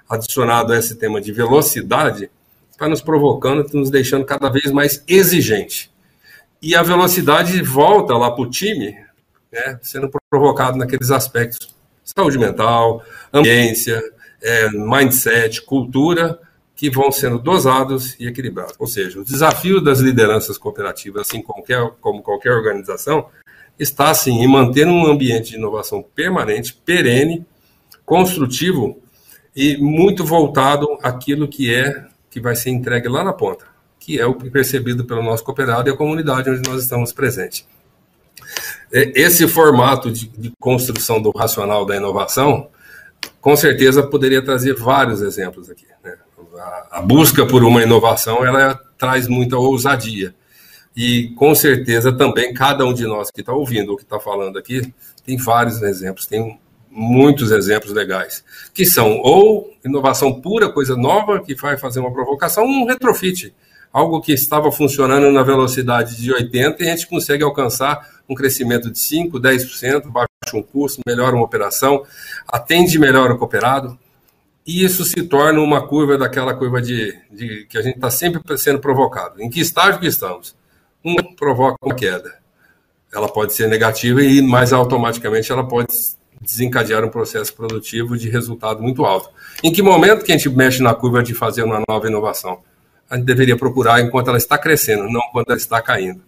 adicionado a esse tema de velocidade, está nos provocando, nos deixando cada vez mais exigente. E a velocidade volta lá para o time, né, sendo provocado naqueles aspectos saúde mental, ambiência, é, mindset, cultura, que vão sendo dosados e equilibrados. Ou seja, o desafio das lideranças cooperativas, assim qualquer, como qualquer organização, está sim em manter um ambiente de inovação permanente, perene, construtivo e muito voltado àquilo que é que vai ser entregue lá na ponta, que é o percebido pelo nosso cooperado e a comunidade onde nós estamos presentes. É, esse formato de, de construção do racional da inovação, com certeza poderia trazer vários exemplos aqui. Né? A, a busca por uma inovação ela traz muita ousadia e com certeza também cada um de nós que está ouvindo ou que está falando aqui tem vários exemplos, tem muitos exemplos legais, que são ou inovação pura, coisa nova, que vai fazer uma provocação, um retrofit, algo que estava funcionando na velocidade de 80 e a gente consegue alcançar um crescimento de 5, 10%, baixa um custo, melhora uma operação, atende melhor o cooperado, e isso se torna uma curva daquela curva de, de que a gente está sempre sendo provocado. Em que estágio que estamos? uma provoca uma queda. Ela pode ser negativa e mais automaticamente ela pode desencadear um processo produtivo de resultado muito alto. Em que momento que a gente mexe na curva de fazer uma nova inovação? A gente deveria procurar enquanto ela está crescendo, não quando ela está caindo.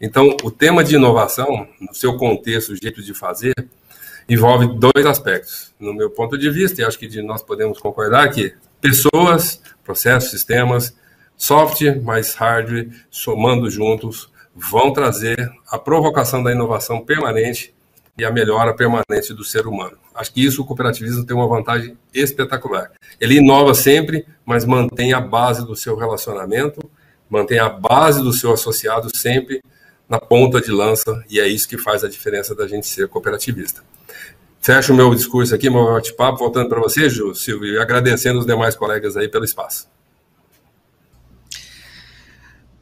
Então, o tema de inovação, no seu contexto, o jeito de fazer, envolve dois aspectos. No meu ponto de vista, e acho que nós podemos concordar que pessoas, processos, sistemas, software mais hardware, somando juntos, vão trazer a provocação da inovação permanente e a melhora permanente do ser humano. Acho que isso o cooperativismo tem uma vantagem espetacular. Ele inova sempre, mas mantém a base do seu relacionamento, mantém a base do seu associado sempre na ponta de lança, e é isso que faz a diferença da gente ser cooperativista. Fecho o meu discurso aqui, meu bate-papo, voltando para você, Ju, Silvio, e agradecendo os demais colegas aí pelo espaço.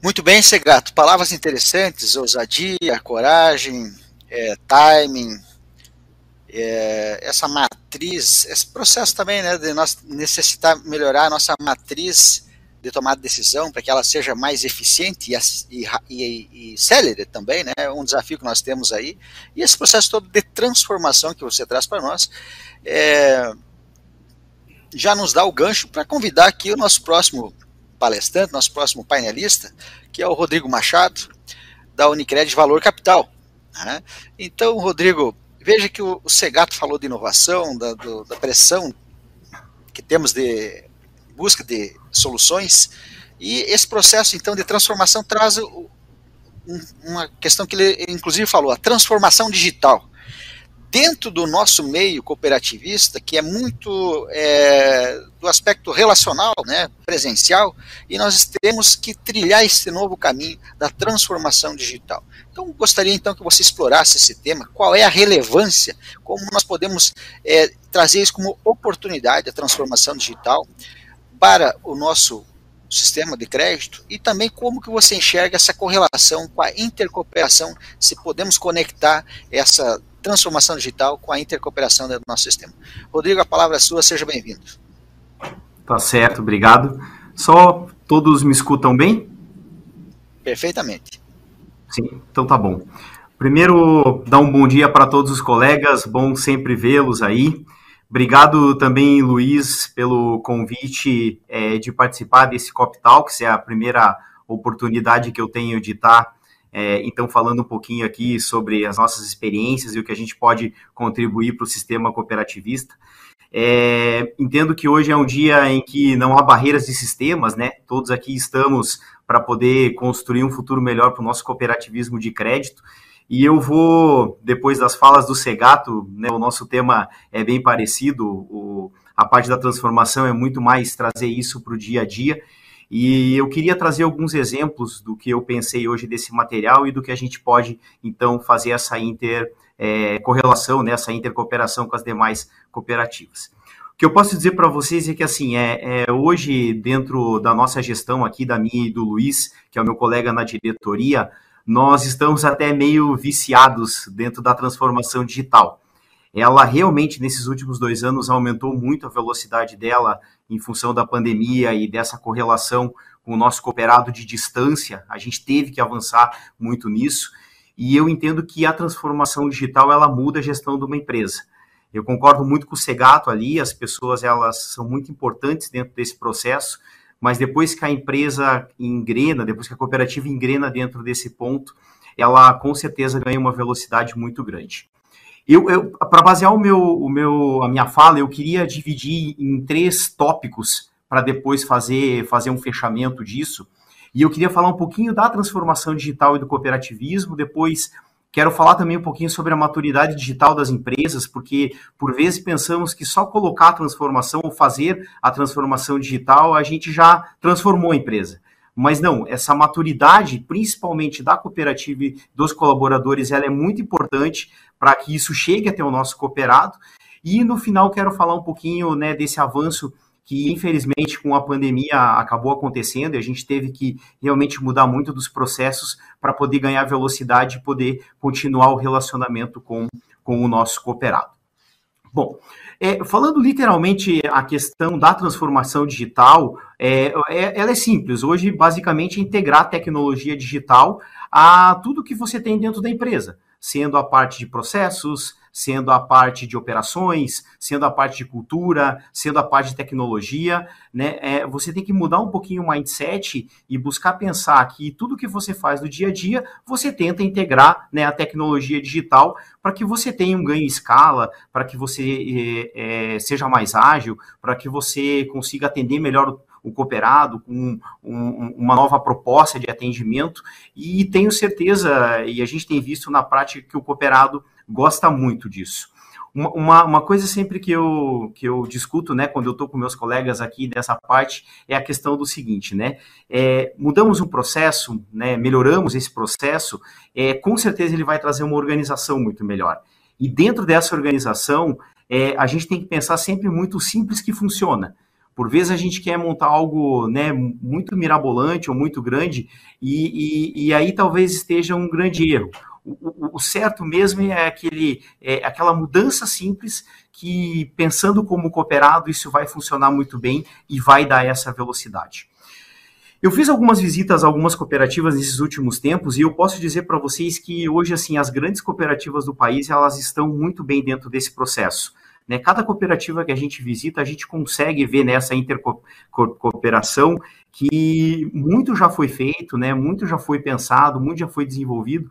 Muito bem, Segato. Palavras interessantes, ousadia, coragem, é, timing, é, essa matriz, esse processo também, né, de nós necessitar melhorar a nossa matriz de tomar decisão para que ela seja mais eficiente e, e, e, e célere também, né? É um desafio que nós temos aí. E esse processo todo de transformação que você traz para nós é, já nos dá o gancho para convidar aqui o nosso próximo palestrante, nosso próximo painelista, que é o Rodrigo Machado, da Unicred Valor Capital. Né? Então, Rodrigo, veja que o, o Segato falou de inovação, da, do, da pressão que temos de busca de soluções. E esse processo, então, de transformação traz um, uma questão que ele, inclusive, falou, a transformação digital. Dentro do nosso meio cooperativista, que é muito é, do aspecto relacional, né, presencial, e nós temos que trilhar esse novo caminho da transformação digital. Então, gostaria então que você explorasse esse tema, qual é a relevância, como nós podemos é, trazer isso como oportunidade, a transformação digital, para o nosso sistema de crédito e também como que você enxerga essa correlação com a intercooperação, se podemos conectar essa transformação digital com a intercooperação do nosso sistema. Rodrigo, a palavra é sua, seja bem-vindo. Tá certo, obrigado. Só todos me escutam bem? Perfeitamente. Sim, então tá bom. Primeiro, dar um bom dia para todos os colegas, bom sempre vê-los aí. Obrigado também, Luiz, pelo convite é, de participar desse Cop Talks, é a primeira oportunidade que eu tenho de estar, é, então, falando um pouquinho aqui sobre as nossas experiências e o que a gente pode contribuir para o sistema cooperativista. É, entendo que hoje é um dia em que não há barreiras de sistemas, né? Todos aqui estamos para poder construir um futuro melhor para o nosso cooperativismo de crédito. E eu vou, depois das falas do Segato, né, o nosso tema é bem parecido, o, a parte da transformação é muito mais trazer isso para o dia a dia. E eu queria trazer alguns exemplos do que eu pensei hoje desse material e do que a gente pode, então, fazer essa inter é, né, essa intercooperação com as demais cooperativas. O que eu posso dizer para vocês é que, assim, é, é, hoje, dentro da nossa gestão aqui, da minha e do Luiz, que é o meu colega na diretoria, nós estamos até meio viciados dentro da transformação digital. Ela realmente, nesses últimos dois anos, aumentou muito a velocidade dela em função da pandemia e dessa correlação com o nosso cooperado de distância. A gente teve que avançar muito nisso. E eu entendo que a transformação digital ela muda a gestão de uma empresa. Eu concordo muito com o Segato ali, as pessoas elas são muito importantes dentro desse processo, mas depois que a empresa engrena, depois que a cooperativa engrena dentro desse ponto, ela com certeza ganha uma velocidade muito grande. Eu, eu para basear o meu, o meu, a minha fala, eu queria dividir em três tópicos para depois fazer, fazer um fechamento disso. E eu queria falar um pouquinho da transformação digital e do cooperativismo, depois Quero falar também um pouquinho sobre a maturidade digital das empresas, porque por vezes pensamos que só colocar a transformação ou fazer a transformação digital a gente já transformou a empresa. Mas não, essa maturidade, principalmente da cooperativa e dos colaboradores, ela é muito importante para que isso chegue até o nosso cooperado. E no final quero falar um pouquinho né, desse avanço que infelizmente com a pandemia acabou acontecendo e a gente teve que realmente mudar muito dos processos para poder ganhar velocidade e poder continuar o relacionamento com, com o nosso cooperado. Bom, é, falando literalmente a questão da transformação digital, é, é, ela é simples. Hoje, basicamente, é integrar tecnologia digital a tudo que você tem dentro da empresa, sendo a parte de processos, sendo a parte de operações, sendo a parte de cultura, sendo a parte de tecnologia, né? É, você tem que mudar um pouquinho o mindset e buscar pensar que tudo que você faz no dia a dia, você tenta integrar né, a tecnologia digital para que você tenha um ganho em escala, para que você é, é, seja mais ágil, para que você consiga atender melhor o cooperado com um, uma nova proposta de atendimento e tenho certeza, e a gente tem visto na prática que o cooperado gosta muito disso. uma, uma coisa sempre que eu, que eu discuto, né, quando eu estou com meus colegas aqui dessa parte, é a questão do seguinte, né, é, mudamos um processo, né, melhoramos esse processo, é, com certeza ele vai trazer uma organização muito melhor. E dentro dessa organização, é, a gente tem que pensar sempre muito simples que funciona. Por vezes a gente quer montar algo né, muito mirabolante ou muito grande, e, e, e aí talvez esteja um grande erro o, o, certo mesmo é, aquele, é aquela mudança simples que, pensando como cooperado, isso vai funcionar muito bem e vai dar essa velocidade. Eu fiz algumas visitas a algumas cooperativas nesses últimos tempos e eu posso dizer para vocês que hoje assim as grandes cooperativas do país elas estão muito bem dentro desse processo. Né? Cada cooperativa que a gente visita a gente consegue ver nessa intercooperação que muito já foi feito, né? Muito já foi pensado, muito já foi desenvolvido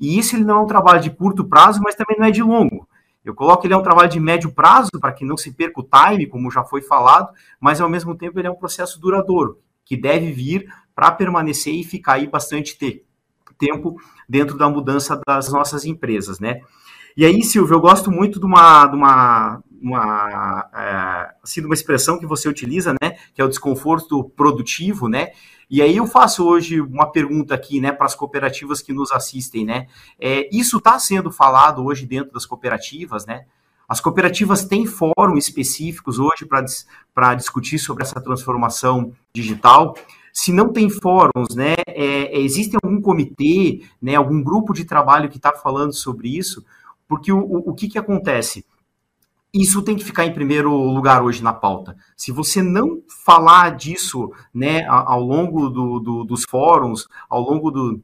e isso ele não é um trabalho de curto prazo, mas também não é de longo. Eu coloco ele é um trabalho de médio prazo, para que não se perca o time, como já foi falado, mas ao mesmo tempo ele é um processo duradouro, que deve vir para permanecer e ficar aí bastante tempo dentro da mudança das nossas empresas, né? E aí, Silvio, eu gosto muito de uma, de uma, uma, é, assim, de uma expressão que você utiliza, né? Que é o desconforto produtivo, né? E aí eu faço hoje uma pergunta aqui, né, para as cooperativas que nos assistem, né? É, isso está sendo falado hoje dentro das cooperativas, né? As cooperativas têm fóruns específicos hoje para discutir sobre essa transformação digital. Se não tem fóruns, né, é, existe algum comitê, né, algum grupo de trabalho que está falando sobre isso? Porque o, o, o que, que acontece? isso tem que ficar em primeiro lugar hoje na pauta. Se você não falar disso né, ao longo do, do, dos fóruns, ao longo do,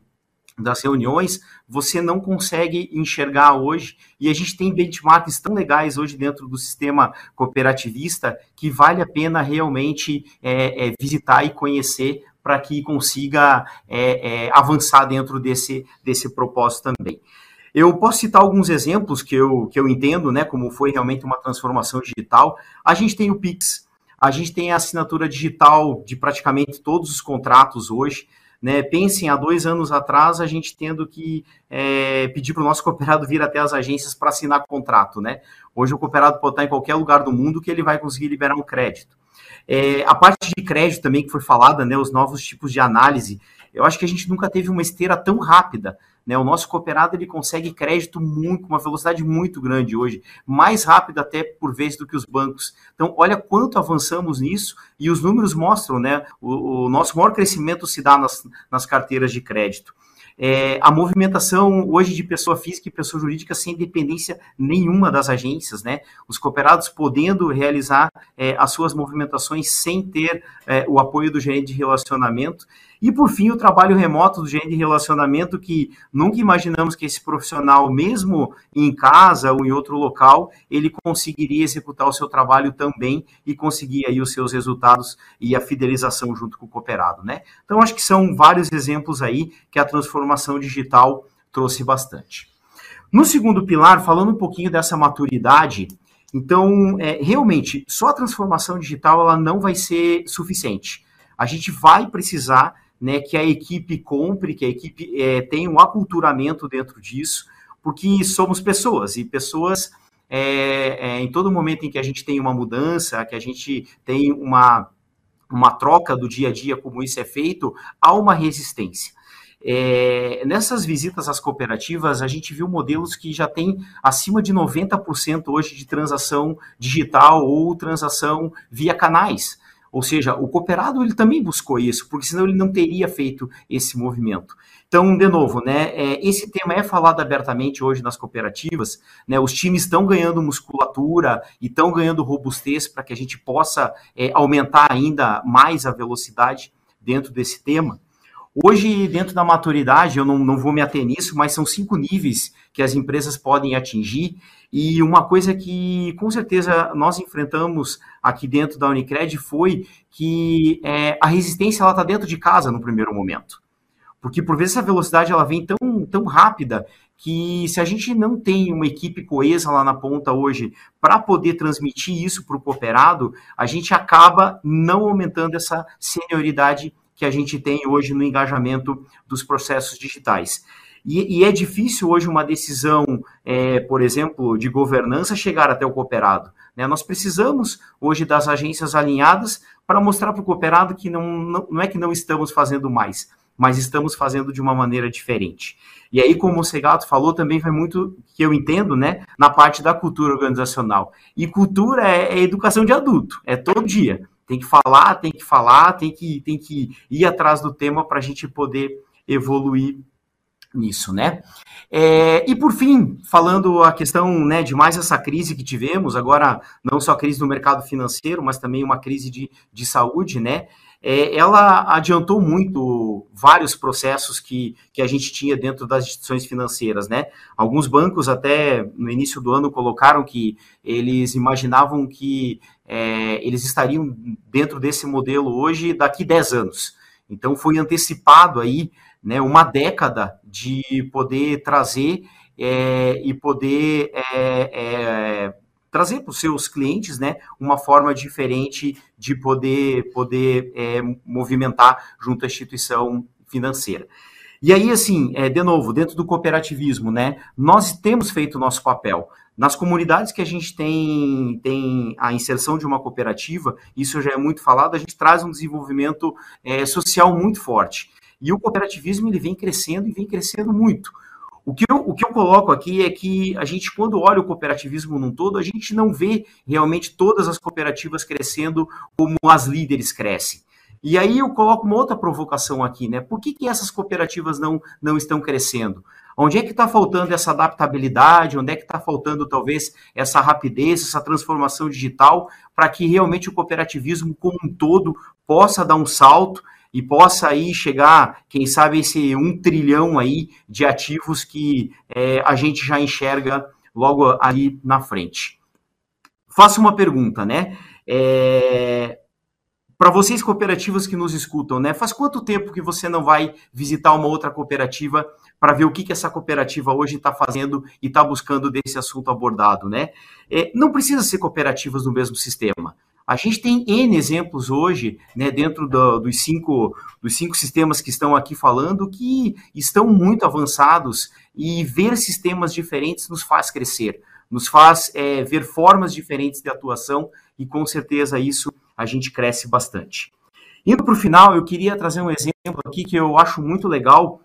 das reuniões, você não consegue enxergar hoje, e a gente tem benchmarks tão legais hoje dentro do sistema cooperativista que vale a pena realmente é, é, visitar e conhecer para que consiga é, é avançar dentro desse, desse propósito também. Eu posso citar alguns exemplos que eu, que eu entendo, né, como foi realmente uma transformação digital. A gente tem o Pix, a gente tem a assinatura digital de praticamente todos os contratos hoje. Né? Pensem, há dois anos atrás, a gente tendo que é, pedir para o nosso [laughs] cooperado vir até as agências para assinar contrato. Né? Hoje o cooperado pode estar em qualquer lugar do mundo que ele vai conseguir liberar um crédito. É, a parte de crédito também que foi falada, né, os novos tipos de análise, eu acho que a gente nunca teve uma esteira tão rápida né? O nosso cooperado ele consegue crédito muito, com uma velocidade muito grande hoje, mais rápido até por vezes do que os bancos. Então, olha quanto avançamos nisso e os números mostram, né? O, o nosso maior crescimento se dá nas, nas carteiras de crédito. É, a movimentação hoje de pessoa física e pessoa jurídica sem dependência nenhuma das agências, né? Os cooperados podendo realizar é, as suas movimentações sem ter é, o apoio do gerente de relacionamento. E, por fim, o trabalho remoto do gerente de relacionamento, que nunca imaginamos que esse profissional, mesmo em casa ou em outro local, ele conseguiria executar o seu trabalho também e conseguir aí os seus resultados e a fidelização junto com o cooperado, né? Então, acho que são vários exemplos aí que a transformação digital trouxe bastante. No segundo pilar, falando um pouquinho dessa maturidade, então, é, realmente, só a transformação digital ela não vai ser suficiente. A gente vai precisar né, que a equipe compre, que a equipe é, tenha um aculturamento dentro disso, porque somos pessoas e pessoas é, é, em todo momento em que a gente tem uma mudança, que a gente tem uma, uma troca do dia a dia, como isso é feito, há uma resistência. É, nessas visitas às cooperativas, a gente viu modelos que já têm acima de 90% hoje de transação digital ou transação via canais. Ou seja, o cooperado ele também buscou isso, porque senão ele não teria feito esse movimento. Então, de novo, né, é, esse tema é falado abertamente hoje nas cooperativas, né, os times estão ganhando musculatura e estão ganhando robustez para que a gente possa é, aumentar ainda mais a velocidade dentro desse tema. Hoje, dentro da maturidade, eu não, não vou me ater nisso, mas são cinco níveis que as empresas podem atingir. E uma coisa que, com certeza, nós enfrentamos aqui dentro da Unicred foi que é, a resistência está dentro de casa no primeiro momento. Porque, por vezes, essa velocidade ela vem tão, tão rápida que se a gente não tem uma equipe coesa lá na ponta hoje para poder transmitir isso para o cooperado, a gente acaba não aumentando essa senioridade que a gente tem hoje no engajamento dos processos digitais. E, e, é difícil hoje uma decisão, é, por exemplo, de governança chegar até o cooperado. Né? Nós precisamos hoje das agências alinhadas para mostrar para o cooperado que não, não, não é que não estamos fazendo mais, mas estamos fazendo de uma maneira diferente. E aí, como o Segato falou, também vai muito, que eu entendo, né, na parte da cultura organizacional. E cultura é, é educação de adulto, é todo dia. Tem que falar, tem que falar, tem que, tem que ir atrás do tema para a gente poder evoluir nisso, né? É, e por fim, falando a questão né, de mais essa crise que tivemos, agora não só a crise no mercado financeiro, mas também uma crise de, de saúde, né? É, ela adiantou muito vários processos que, que a gente tinha dentro das instituições financeiras, né? Alguns bancos até no início do ano colocaram que eles imaginavam que é, eles estariam dentro desse modelo hoje daqui 10 anos. Então foi antecipado aí né, uma década de poder trazer é, e poder é, é, trazer para os seus clientes né, uma forma diferente de poder, poder é, movimentar junto à instituição financeira. E aí, assim, é, de novo, dentro do cooperativismo, né, nós temos feito o nosso papel. Nas comunidades que a gente tem, tem a inserção de uma cooperativa, isso já é muito falado, a gente traz um desenvolvimento é, social muito forte. E o cooperativismo ele vem crescendo e vem crescendo muito. O que, eu, o que eu coloco aqui é que a gente, quando olha o cooperativismo num todo, a gente não vê realmente todas as cooperativas crescendo como as líderes crescem. E aí eu coloco uma outra provocação aqui, né? Por que, que essas cooperativas não, não estão crescendo? Onde é que está faltando essa adaptabilidade? Onde é que está faltando, talvez, essa rapidez, essa transformação digital, para que realmente o cooperativismo como um todo possa dar um salto e possa aí chegar, quem sabe, esse um trilhão aí de ativos que é, a gente já enxerga logo ali na frente. Faço uma pergunta, né? É, para vocês cooperativas que nos escutam, né? Faz quanto tempo que você não vai visitar uma outra cooperativa para ver o que, que essa cooperativa hoje está fazendo e está buscando desse assunto abordado, né? É, não precisa ser cooperativas no mesmo sistema. A gente tem N exemplos hoje, né, dentro do, dos, cinco, dos cinco sistemas que estão aqui falando, que estão muito avançados e ver sistemas diferentes nos faz crescer, nos faz é, ver formas diferentes de atuação e com certeza isso a gente cresce bastante. Indo para o final, eu queria trazer um exemplo aqui que eu acho muito legal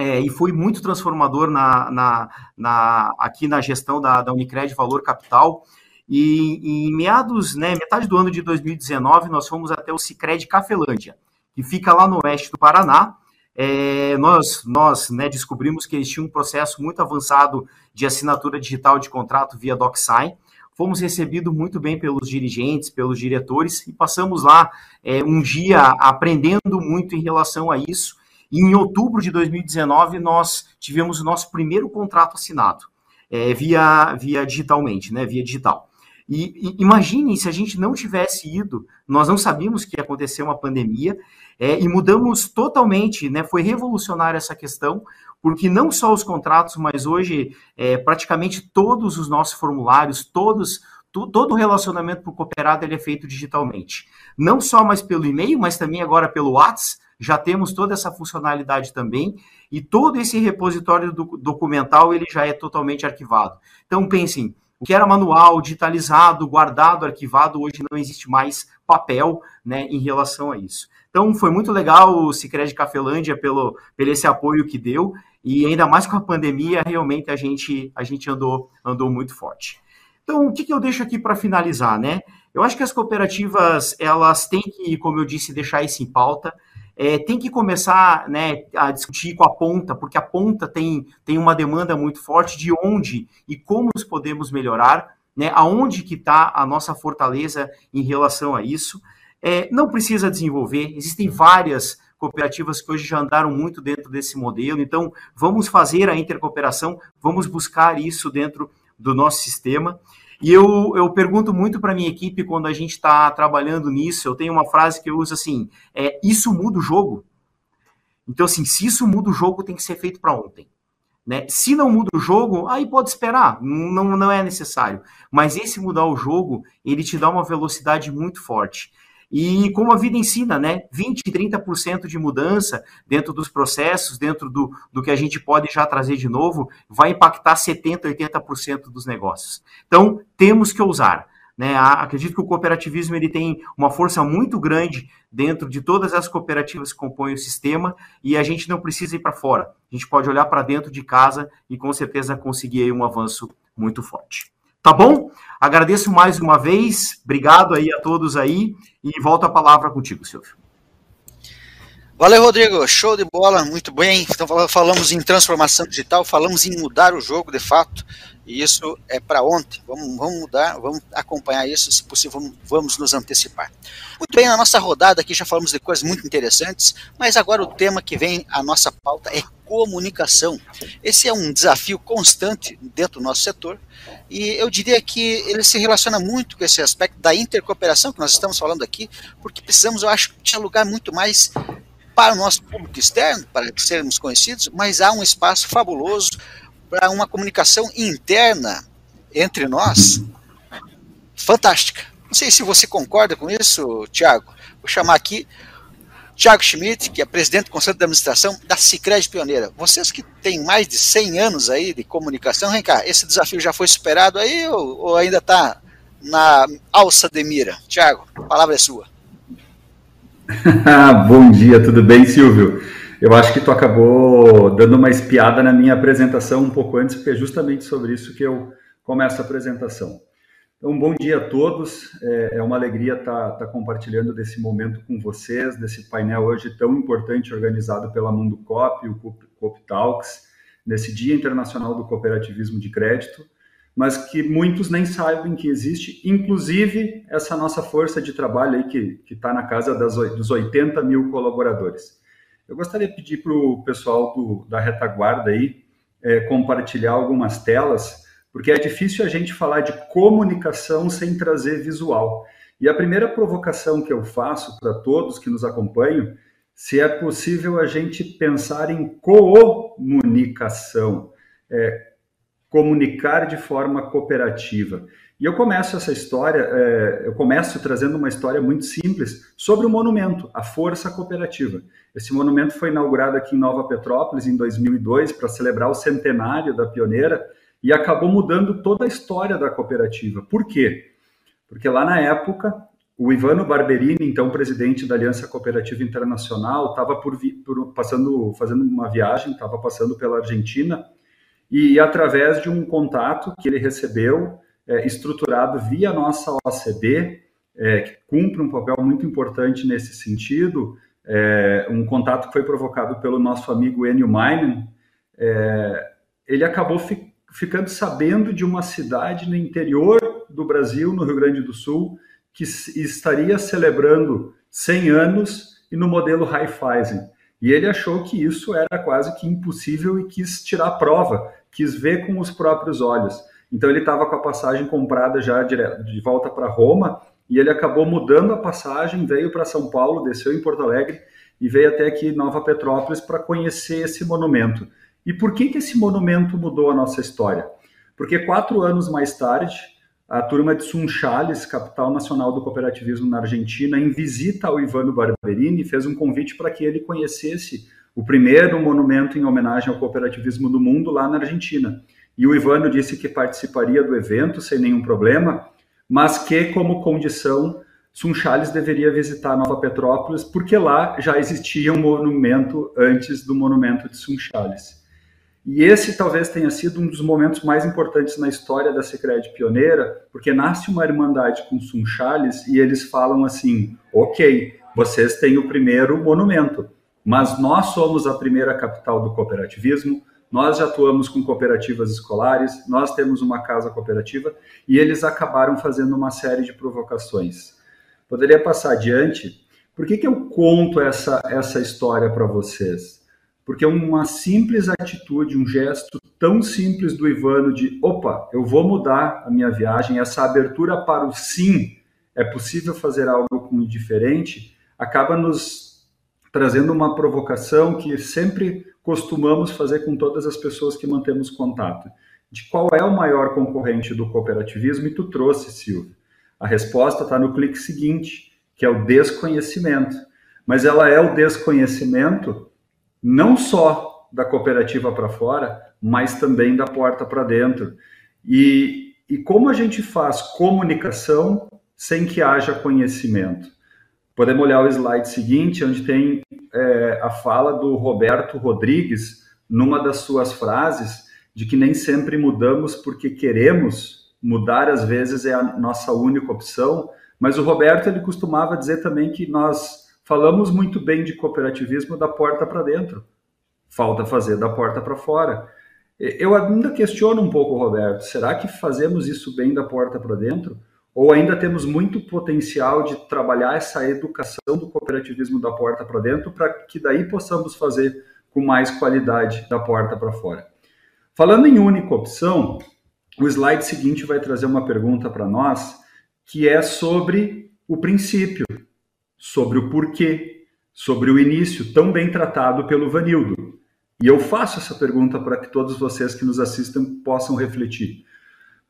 é, e foi muito transformador na, na, na, aqui na gestão da, da Unicred Valor Capital, e em meados, né, metade do ano de 2019, nós fomos até o Cicred Cafelândia, que fica lá no oeste do Paraná. É, nós nós né, descobrimos que eles tinham um processo muito avançado de assinatura digital de contrato via DocSign. Fomos recebidos muito bem pelos dirigentes, pelos diretores, e passamos lá é, um dia aprendendo muito em relação a isso. Em outubro de 2019, nós tivemos o nosso primeiro contrato assinado, é, via, via digitalmente, né, via digital. E, e imaginem se a gente não tivesse ido, nós não sabíamos que ia acontecer uma pandemia, é, e mudamos totalmente, né? Foi revolucionária essa questão, porque não só os contratos, mas hoje é, praticamente todos os nossos formulários, todos todo relacionamento para o cooperado ele é feito digitalmente. Não só mais pelo e-mail, mas também agora pelo WhatsApp, já temos toda essa funcionalidade também, e todo esse repositório do, documental ele já é totalmente arquivado. Então pensem, o que era manual, digitalizado, guardado, arquivado, hoje não existe mais papel né, em relação a isso. Então foi muito legal o Cicred Cafelândia pelo, pelo esse apoio que deu, e ainda mais com a pandemia, realmente a gente, a gente andou, andou muito forte. Então, o que, que eu deixo aqui para finalizar, né? Eu acho que as cooperativas, elas têm que, como eu disse, deixar isso em pauta é, tem que começar né, a discutir com a ponta, porque a ponta tem, tem uma demanda muito forte de onde e como nos podemos melhorar, né, aonde que está a nossa fortaleza em relação a isso. É, não precisa desenvolver, existem várias cooperativas que hoje já andaram muito dentro desse modelo, então vamos fazer a intercooperação, vamos buscar isso dentro do nosso sistema. E eu, eu pergunto muito para minha equipe quando a gente está trabalhando nisso. Eu tenho uma frase que eu uso assim: é, isso muda o jogo. Então, assim, se isso muda o jogo, tem que ser feito para ontem. Né? Se não muda o jogo, aí pode esperar, não, não é necessário. Mas esse mudar o jogo, ele te dá uma velocidade muito forte. E como a vida ensina, né? 20, 30% de mudança dentro dos processos, dentro do, do que a gente pode já trazer de novo, vai impactar 70, 80% dos negócios. Então, temos que ousar. Né? Acredito que o cooperativismo ele tem uma força muito grande dentro de todas as cooperativas que compõem o sistema e a gente não precisa ir para fora. A gente pode olhar para dentro de casa e com certeza conseguir um avanço muito forte. Tá bom? Agradeço mais uma vez, obrigado aí a todos aí e volto a palavra contigo, Silvio. Valeu, Rodrigo. Show de bola, muito bem. Então falamos em transformação digital, falamos em mudar o jogo de fato. E isso é para ontem. Vamos, vamos mudar, vamos acompanhar isso, se possível, vamos, vamos nos antecipar. Muito bem, na nossa rodada aqui já falamos de coisas muito interessantes, mas agora o tema que vem à nossa pauta é comunicação. Esse é um desafio constante dentro do nosso setor e eu diria que ele se relaciona muito com esse aspecto da intercooperação que nós estamos falando aqui, porque precisamos, eu acho, dialogar muito mais para o nosso público externo, para sermos conhecidos, mas há um espaço fabuloso para uma comunicação interna entre nós fantástica. Não sei se você concorda com isso, Tiago. Vou chamar aqui Tiago Schmidt, que é presidente do Conselho de Administração da Cicred Pioneira. Vocês que têm mais de 100 anos aí de comunicação, vem cá, esse desafio já foi superado aí ou, ou ainda está na alça de mira? Tiago, a palavra é sua. [laughs] Bom dia, tudo bem, Silvio? Eu acho que tu acabou dando uma espiada na minha apresentação um pouco antes, porque é justamente sobre isso que eu começo a apresentação. Então, bom dia a todos. É, é uma alegria estar, estar compartilhando desse momento com vocês, desse painel hoje tão importante organizado pela Mundo Cop, o Cop Talks, nesse Dia Internacional do Cooperativismo de Crédito, mas que muitos nem sabem que existe, inclusive essa nossa força de trabalho aí que está na casa das, dos 80 mil colaboradores. Eu gostaria de pedir para o pessoal do, da retaguarda aí é, compartilhar algumas telas, porque é difícil a gente falar de comunicação sem trazer visual. E a primeira provocação que eu faço para todos que nos acompanham, se é possível a gente pensar em comunicação, é, comunicar de forma cooperativa. E eu começo essa história, é, eu começo trazendo uma história muito simples sobre o monumento, a Força Cooperativa. Esse monumento foi inaugurado aqui em Nova Petrópolis em 2002 para celebrar o centenário da pioneira e acabou mudando toda a história da cooperativa. Por quê? Porque lá na época, o Ivano Barberini, então presidente da Aliança Cooperativa Internacional, estava por, por, passando, fazendo uma viagem, estava passando pela Argentina e através de um contato que ele recebeu é, estruturado via nossa OCB, é, que cumpre um papel muito importante nesse sentido, é, um contato que foi provocado pelo nosso amigo Enio Meinen, é, ele acabou fi, ficando sabendo de uma cidade no interior do Brasil, no Rio Grande do Sul, que estaria celebrando 100 anos e no modelo Raiffeisen. E ele achou que isso era quase que impossível e quis tirar a prova, quis ver com os próprios olhos. Então ele estava com a passagem comprada já de, volta para Roma e ele acabou mudando a passagem, veio para São Paulo, desceu em Porto Alegre e veio até aqui Nova Petrópolis para conhecer esse monumento. E por que, que esse monumento mudou a nossa história? Porque quatro anos mais tarde, a turma de Sunchales, capital nacional do cooperativismo na Argentina, em visita ao Ivano Barberini, fez um convite para que ele conhecesse o primeiro monumento em homenagem ao cooperativismo do mundo lá na Argentina. E o Ivano disse que participaria do evento sem nenhum problema, mas que, como condição, Sunchales deveria visitar Nova Petrópolis, porque lá já existia um monumento antes do monumento de Sunchales. E esse talvez tenha sido um dos momentos mais importantes na história da Secret Pioneira, porque nasce uma irmandade com Sunchales e eles falam assim: ok, vocês têm o primeiro monumento, mas nós somos a primeira capital do cooperativismo, nós já atuamos com cooperativas escolares, nós temos uma casa cooperativa e eles acabaram fazendo uma série de provocações. Poderia passar adiante? Por que, que eu conto essa, essa história para vocês? Porque uma simples atitude, um gesto tão simples do Ivano de opa, eu vou mudar a minha viagem, essa abertura para o sim, é possível fazer algo com diferente, acaba nos trazendo uma provocação que sempre costumamos fazer com todas as pessoas que mantemos contato. De qual é o maior concorrente do cooperativismo? E tu trouxe, Silvio. A resposta está no clique seguinte, que é o desconhecimento. Mas ela é o desconhecimento não só da cooperativa para fora, mas também da porta para dentro. E, e como a gente faz comunicação sem que haja conhecimento? Podemos olhar o slide seguinte, onde tem é, a fala do Roberto Rodrigues, numa das suas frases, de que nem sempre mudamos porque queremos, mudar às vezes é a nossa única opção, mas o Roberto ele costumava dizer também que nós falamos muito bem de cooperativismo da porta para dentro, falta fazer da porta para fora. Eu ainda questiono um pouco, Roberto, será que fazemos isso bem da porta para dentro? ou ainda temos muito potencial de trabalhar essa educação do cooperativismo da porta para dentro para que daí possamos fazer com mais qualidade da porta para fora. Falando em única opção, o slide seguinte vai trazer uma pergunta para nós que é sobre o princípio, sobre o porquê, sobre o início, tão bem tratado pelo Vanildo. E eu faço essa pergunta para que todos vocês que nos assistam possam refletir.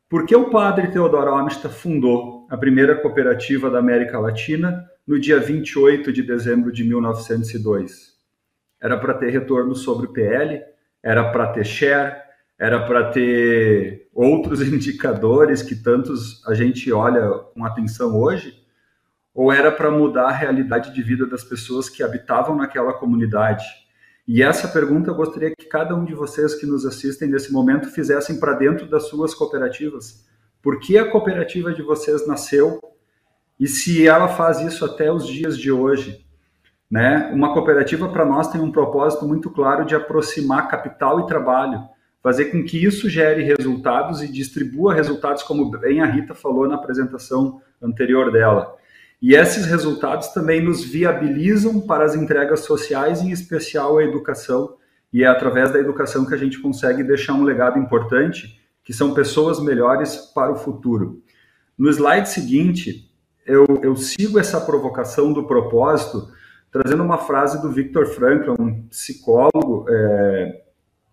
Por que o padre Teodoro Amistad fundou a primeira cooperativa da América Latina no dia 28 de dezembro de 1902? Era para ter retorno sobre o PL, era para ter share, era para ter outros [laughs] indicadores que tantos a gente olha com atenção hoje, ou era para mudar a realidade de vida das pessoas que habitavam naquela comunidade? E essa pergunta eu gostaria que cada um de vocês que nos assistem nesse momento fizessem para dentro das suas cooperativas. Por que a cooperativa de vocês nasceu e se ela faz isso até os dias de hoje? Né? Uma cooperativa para nós tem um propósito muito claro de aproximar capital e trabalho, fazer com que isso gere resultados e distribua resultados, como bem a Rita falou na apresentação anterior dela. E esses resultados também nos viabilizam para as entregas sociais, em especial a educação, e é através da educação que a gente consegue deixar um legado importante, que são pessoas melhores para o futuro. No slide seguinte, eu, eu sigo essa provocação do propósito, trazendo uma frase do Viktor Frankl, um psicólogo é,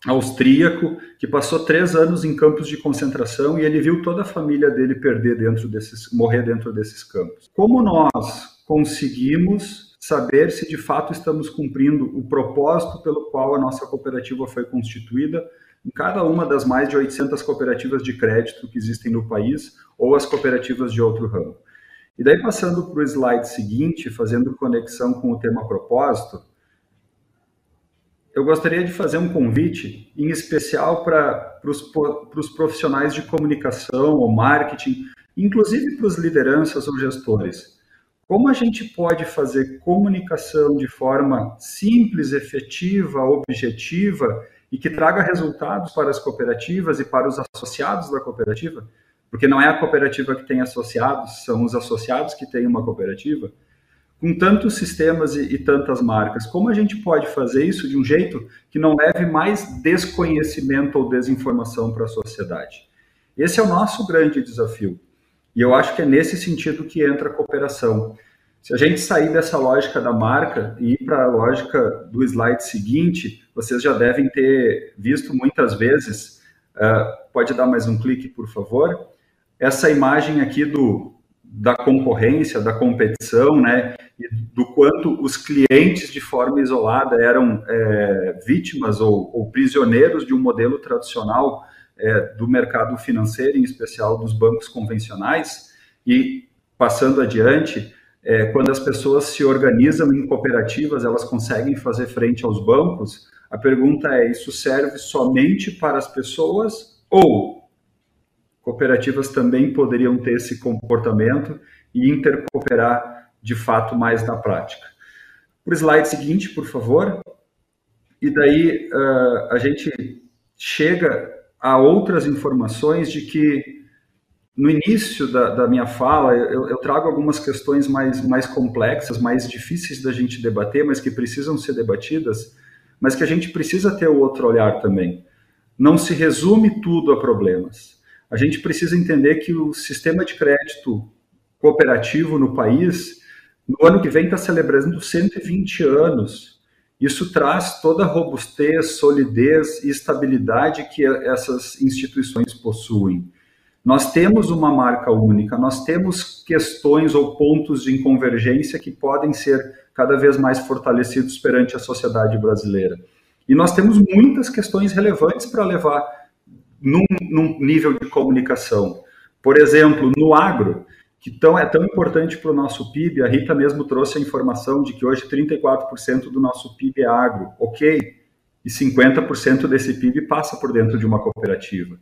austríaco que passou três anos em campos de concentração e ele viu toda a família dele perder dentro desses, morrer dentro desses campos. Como nós conseguimos saber se de fato estamos cumprindo o propósito pelo qual a nossa cooperativa foi constituída em cada uma das mais de 800 cooperativas de crédito que existem no país ou as cooperativas de outro ramo. E daí passando para o slide seguinte, fazendo conexão com o tema propósito, eu gostaria de fazer um convite, em especial para os profissionais de comunicação ou marketing, inclusive para os lideranças ou gestores. Como a gente pode fazer comunicação de forma simples, efetiva, objetiva e que traga resultados para as cooperativas e para os associados da cooperativa? Porque não é a cooperativa que tem associados, são os associados que têm uma cooperativa com tantos sistemas e, e, tantas marcas, como a gente pode fazer isso de um jeito que não leve mais desconhecimento ou desinformação para a sociedade? Esse é o nosso grande desafio. E eu acho que é nesse sentido que entra a cooperação. Se a gente sair dessa lógica da marca e ir para a lógica do slide seguinte, vocês já devem ter visto muitas vezes. Uh, pode dar mais um clique, por favor? Essa imagem aqui do, da concorrência, da competição, né, e do quanto os clientes de forma isolada eram é, vítimas ou, ou, prisioneiros de um modelo tradicional é, do mercado financeiro, em especial dos bancos convencionais, e passando adiante, é, quando as pessoas se organizam em cooperativas, elas conseguem fazer frente aos bancos. A pergunta é: isso serve somente para as pessoas ou cooperativas também poderiam ter esse comportamento e intercooperar de fato mais na prática. O slide seguinte, por favor. E daí uh, a gente chega a outras informações de que no início da, da minha fala eu, eu, trago algumas questões mais, mais complexas, mais difíceis da gente debater, mas que precisam ser debatidas, mas que a gente precisa ter o outro olhar também. Não se resume tudo a problemas a gente precisa entender que o sistema de crédito cooperativo no país, no ano que vem, está celebrando 120 anos. Isso traz toda a robustez, solidez e estabilidade que essas instituições possuem. Nós temos uma marca única, nós temos questões ou pontos de convergência que podem ser cada vez mais fortalecidos perante a sociedade brasileira. E nós temos muitas questões relevantes para levar num, num, nível de comunicação. Por exemplo, no agro, que tão, é tão importante para o nosso PIB, a Rita mesmo trouxe a informação de que hoje 34% do nosso PIB é agro, ok, e 50% desse PIB passa por dentro de uma cooperativa.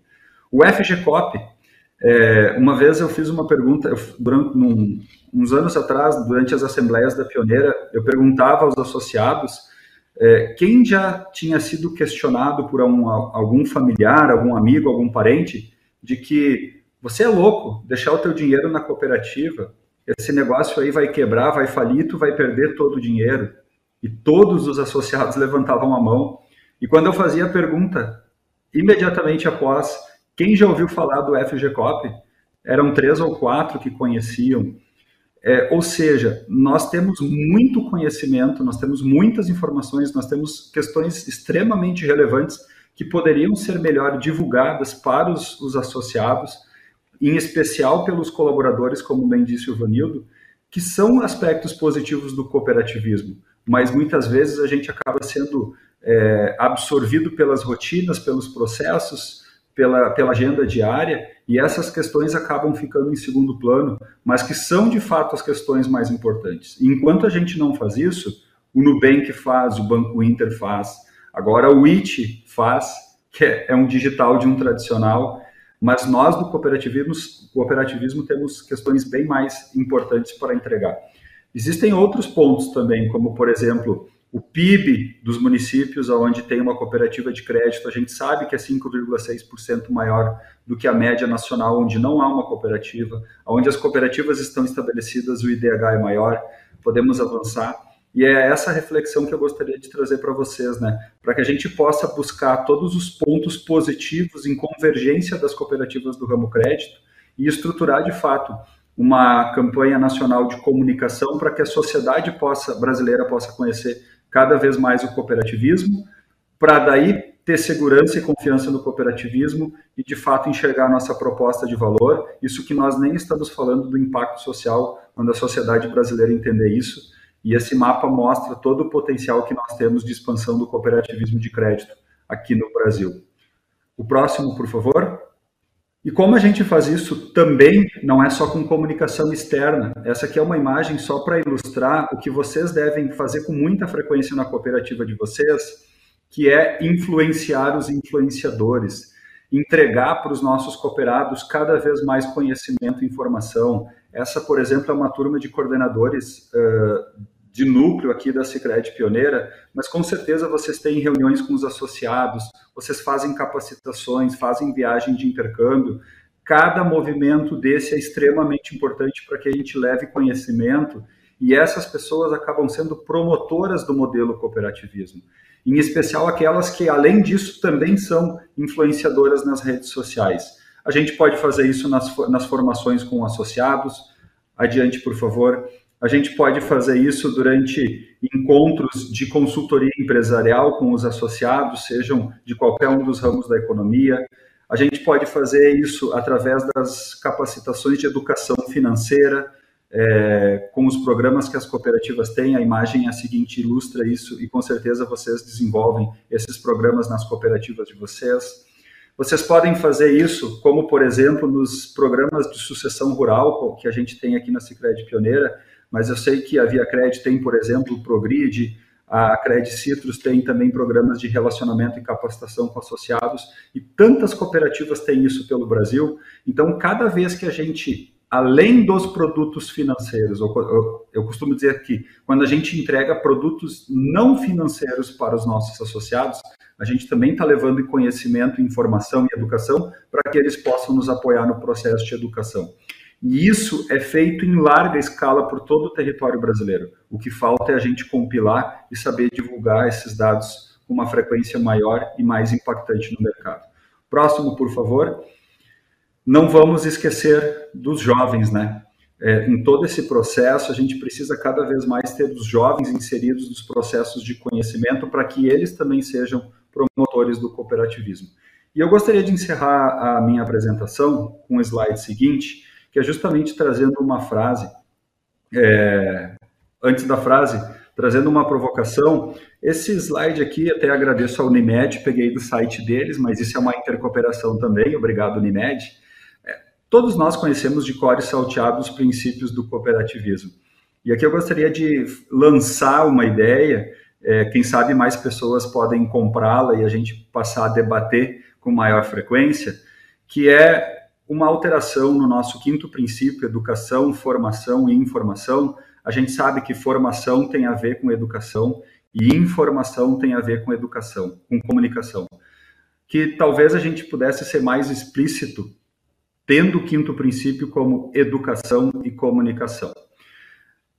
O FGCOP, é, uma vez eu fiz uma pergunta, eu, durante num, uns anos atrás, durante as assembleias da Pioneira, eu perguntava aos associados é, quem já tinha sido questionado por um, algum familiar, algum amigo, algum parente, de que você é louco, deixar o teu dinheiro na cooperativa, esse negócio aí vai quebrar, vai falir, tu vai perder todo o dinheiro. E todos os associados [laughs] levantavam a mão. E quando eu fazia a pergunta, imediatamente após quem já ouviu falar do FGCOP? Eram três ou quatro que conheciam. É, ou seja, nós temos muito conhecimento, nós temos muitas informações, nós temos questões extremamente relevantes que poderiam ser melhor divulgadas para os, os associados, em especial pelos colaboradores, como bem disse o Vanildo, que são aspectos positivos do cooperativismo, mas muitas vezes a gente acaba sendo é, absorvido pelas rotinas, pelos processos, pela, pela agenda diária e essas questões acabam ficando em segundo plano, mas que são de fato as questões mais importantes. Enquanto a gente não faz isso, o Nubank faz, o Banco Inter faz, agora o IT faz, que é, é um digital de um tradicional, mas nós do cooperativismo, cooperativismo temos questões bem mais importantes para entregar. Existem outros pontos também, como por exemplo, o PIB dos municípios onde tem uma cooperativa de crédito, a gente sabe que é 5,6% maior do que a média nacional, onde não há uma cooperativa, onde as cooperativas estão estabelecidas, o IDH é maior, podemos avançar. E é essa reflexão que eu gostaria de trazer para vocês, né? Para que a gente possa buscar todos os pontos positivos em convergência das cooperativas do ramo crédito e estruturar de fato uma campanha nacional de comunicação para que a sociedade possa brasileira possa conhecer cada vez mais o cooperativismo, para daí ter segurança e confiança no cooperativismo e de fato enxergar nossa proposta de valor. Isso que nós nem estamos falando do impacto social, quando a sociedade brasileira entender isso. E esse mapa mostra todo o potencial que nós temos de expansão do cooperativismo de crédito aqui no Brasil. O próximo, por favor. E como a gente faz isso também, não é só com comunicação externa. Essa aqui é uma imagem só para ilustrar o que vocês devem fazer com muita frequência na cooperativa de vocês, que é influenciar os influenciadores, entregar para os nossos cooperados cada vez mais conhecimento e informação. Essa, por exemplo, é uma turma de coordenadores uh, de núcleo aqui da Sicredi Pioneira, mas com certeza vocês têm reuniões com os associados, vocês fazem capacitações, fazem viagem de intercâmbio. Cada movimento desse é extremamente importante para que a gente leve conhecimento e essas pessoas acabam sendo promotoras do modelo cooperativismo. Em especial aquelas que, além disso, também são influenciadoras nas redes sociais. A gente pode fazer isso nas, nas formações com associados. Adiante, por favor. A gente pode fazer isso durante encontros de consultoria empresarial com os associados, sejam de qualquer um dos ramos da economia. A gente pode fazer isso através das capacitações de educação financeira, é, com os programas que as cooperativas têm. A imagem é a seguinte ilustra isso e com certeza vocês desenvolvem esses programas nas cooperativas de vocês. Vocês podem fazer isso, como por exemplo nos programas de sucessão rural que a gente tem aqui na Sicredi Pioneira, mas eu sei que a Via Cred tem, por exemplo, o Progrid, a Cred Citrus tem também programas de relacionamento e capacitação com associados, e tantas cooperativas têm isso pelo Brasil. Então, cada vez que a gente, além dos produtos financeiros, eu, eu costumo dizer que quando a gente entrega produtos não financeiros para os nossos associados, a gente também está levando conhecimento, informação e educação para que eles possam nos apoiar no processo de educação. E isso é feito em larga escala por todo o território brasileiro. O que falta é a gente compilar e saber divulgar esses dados com uma frequência maior e mais impactante no mercado. Próximo, por favor. Não vamos esquecer dos jovens, né? É, em todo esse processo, a gente precisa cada vez mais ter os jovens inseridos nos processos de conhecimento para que eles também sejam promotores do cooperativismo. E eu gostaria de encerrar a minha apresentação com o slide seguinte, que é justamente trazendo uma frase, é, antes da frase, trazendo uma provocação. Esse slide aqui, até agradeço ao Unimed, peguei do site deles, mas isso é uma intercooperação também, obrigado Unimed. É, todos nós conhecemos de cor e salteado os princípios do cooperativismo. E aqui eu gostaria de lançar uma ideia, é, quem sabe mais pessoas podem comprá-la e a gente passar a debater com maior frequência, que é uma alteração no nosso quinto princípio, educação, formação e informação. A gente sabe que formação tem a ver com educação e informação tem a ver com educação, com comunicação. Que talvez a gente pudesse ser mais explícito, tendo o quinto princípio como educação e comunicação.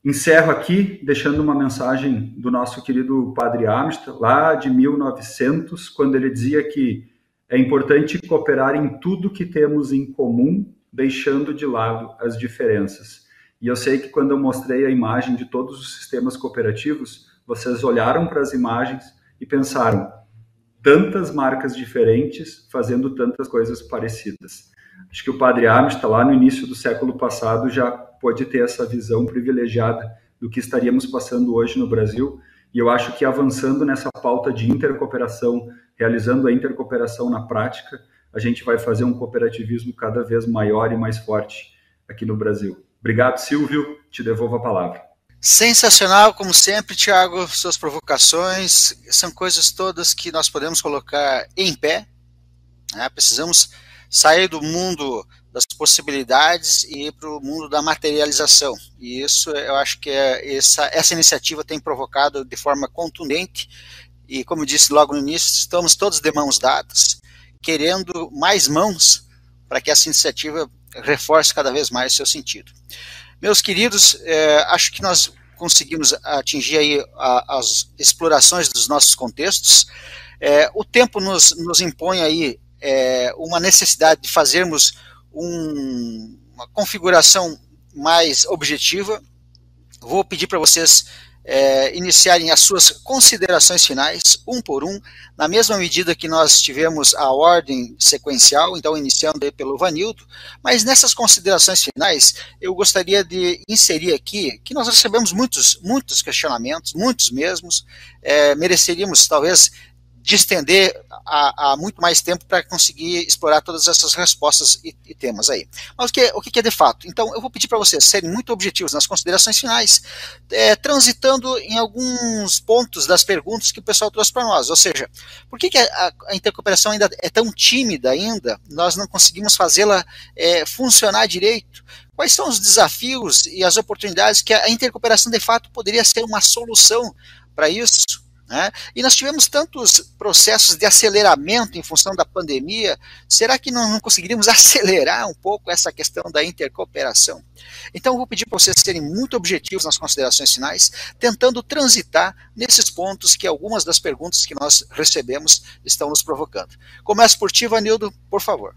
Encerro aqui deixando uma mensagem do nosso querido Padre Amstrad, lá de 1900, quando ele dizia que é importante cooperar em tudo que temos em comum, deixando de lado as diferenças. E eu sei que quando eu mostrei a imagem de todos os sistemas cooperativos, vocês olharam para as imagens e pensaram: tantas marcas diferentes fazendo tantas coisas parecidas. Acho que o Padre está lá no início do século passado, já pode ter essa visão privilegiada do que estaríamos passando hoje no Brasil. E eu acho que avançando nessa pauta de intercooperação, realizando a intercooperação na prática, a gente vai fazer um cooperativismo cada vez maior e mais forte aqui no Brasil. Obrigado, Silvio. Te devolvo a palavra. Sensacional, como sempre, Tiago. Suas provocações são coisas todas que nós podemos colocar em pé. Né? Precisamos sair do mundo das possibilidades e ir para o mundo da materialização. E isso eu acho que é, essa, essa iniciativa tem provocado de forma contundente e como disse logo no início, estamos todos de mãos dadas, querendo mais mãos para que essa iniciativa reforce cada vez mais seu sentido. Meus queridos, é, acho que nós conseguimos atingir aí a, as explorações dos nossos contextos. É, o tempo nos, nos impõe aí é, uma necessidade de fazermos um, uma configuração mais objetiva. Vou pedir para vocês é, iniciarem as suas considerações finais, um por um, na mesma medida que nós tivemos a ordem sequencial, então iniciando pelo Vanildo, mas nessas considerações finais, eu gostaria de inserir aqui que nós recebemos muitos, muitos questionamentos, muitos mesmos, é, mereceríamos talvez de estender a, a muito mais tempo para conseguir explorar todas essas respostas e, e temas aí. Mas o que, o que é de fato? Então, eu vou pedir para vocês serem muito objetivos nas considerações finais, é, transitando em alguns pontos das perguntas que o pessoal trouxe para nós. Ou seja, por que, que a, a, intercooperação ainda é tão tímida ainda? Nós não conseguimos fazê-la é, funcionar direito? Quais são os desafios e as oportunidades que a intercooperação de fato poderia ser uma solução para isso? Né? E nós tivemos tantos processos de aceleramento em função da pandemia, será que nós não conseguiríamos [laughs] acelerar um pouco essa questão da intercooperação? Então, eu vou pedir para vocês serem muito objetivos nas considerações finais, tentando transitar nesses pontos que algumas das perguntas que nós recebemos estão nos provocando. Começo por ti, Vanildo, por favor.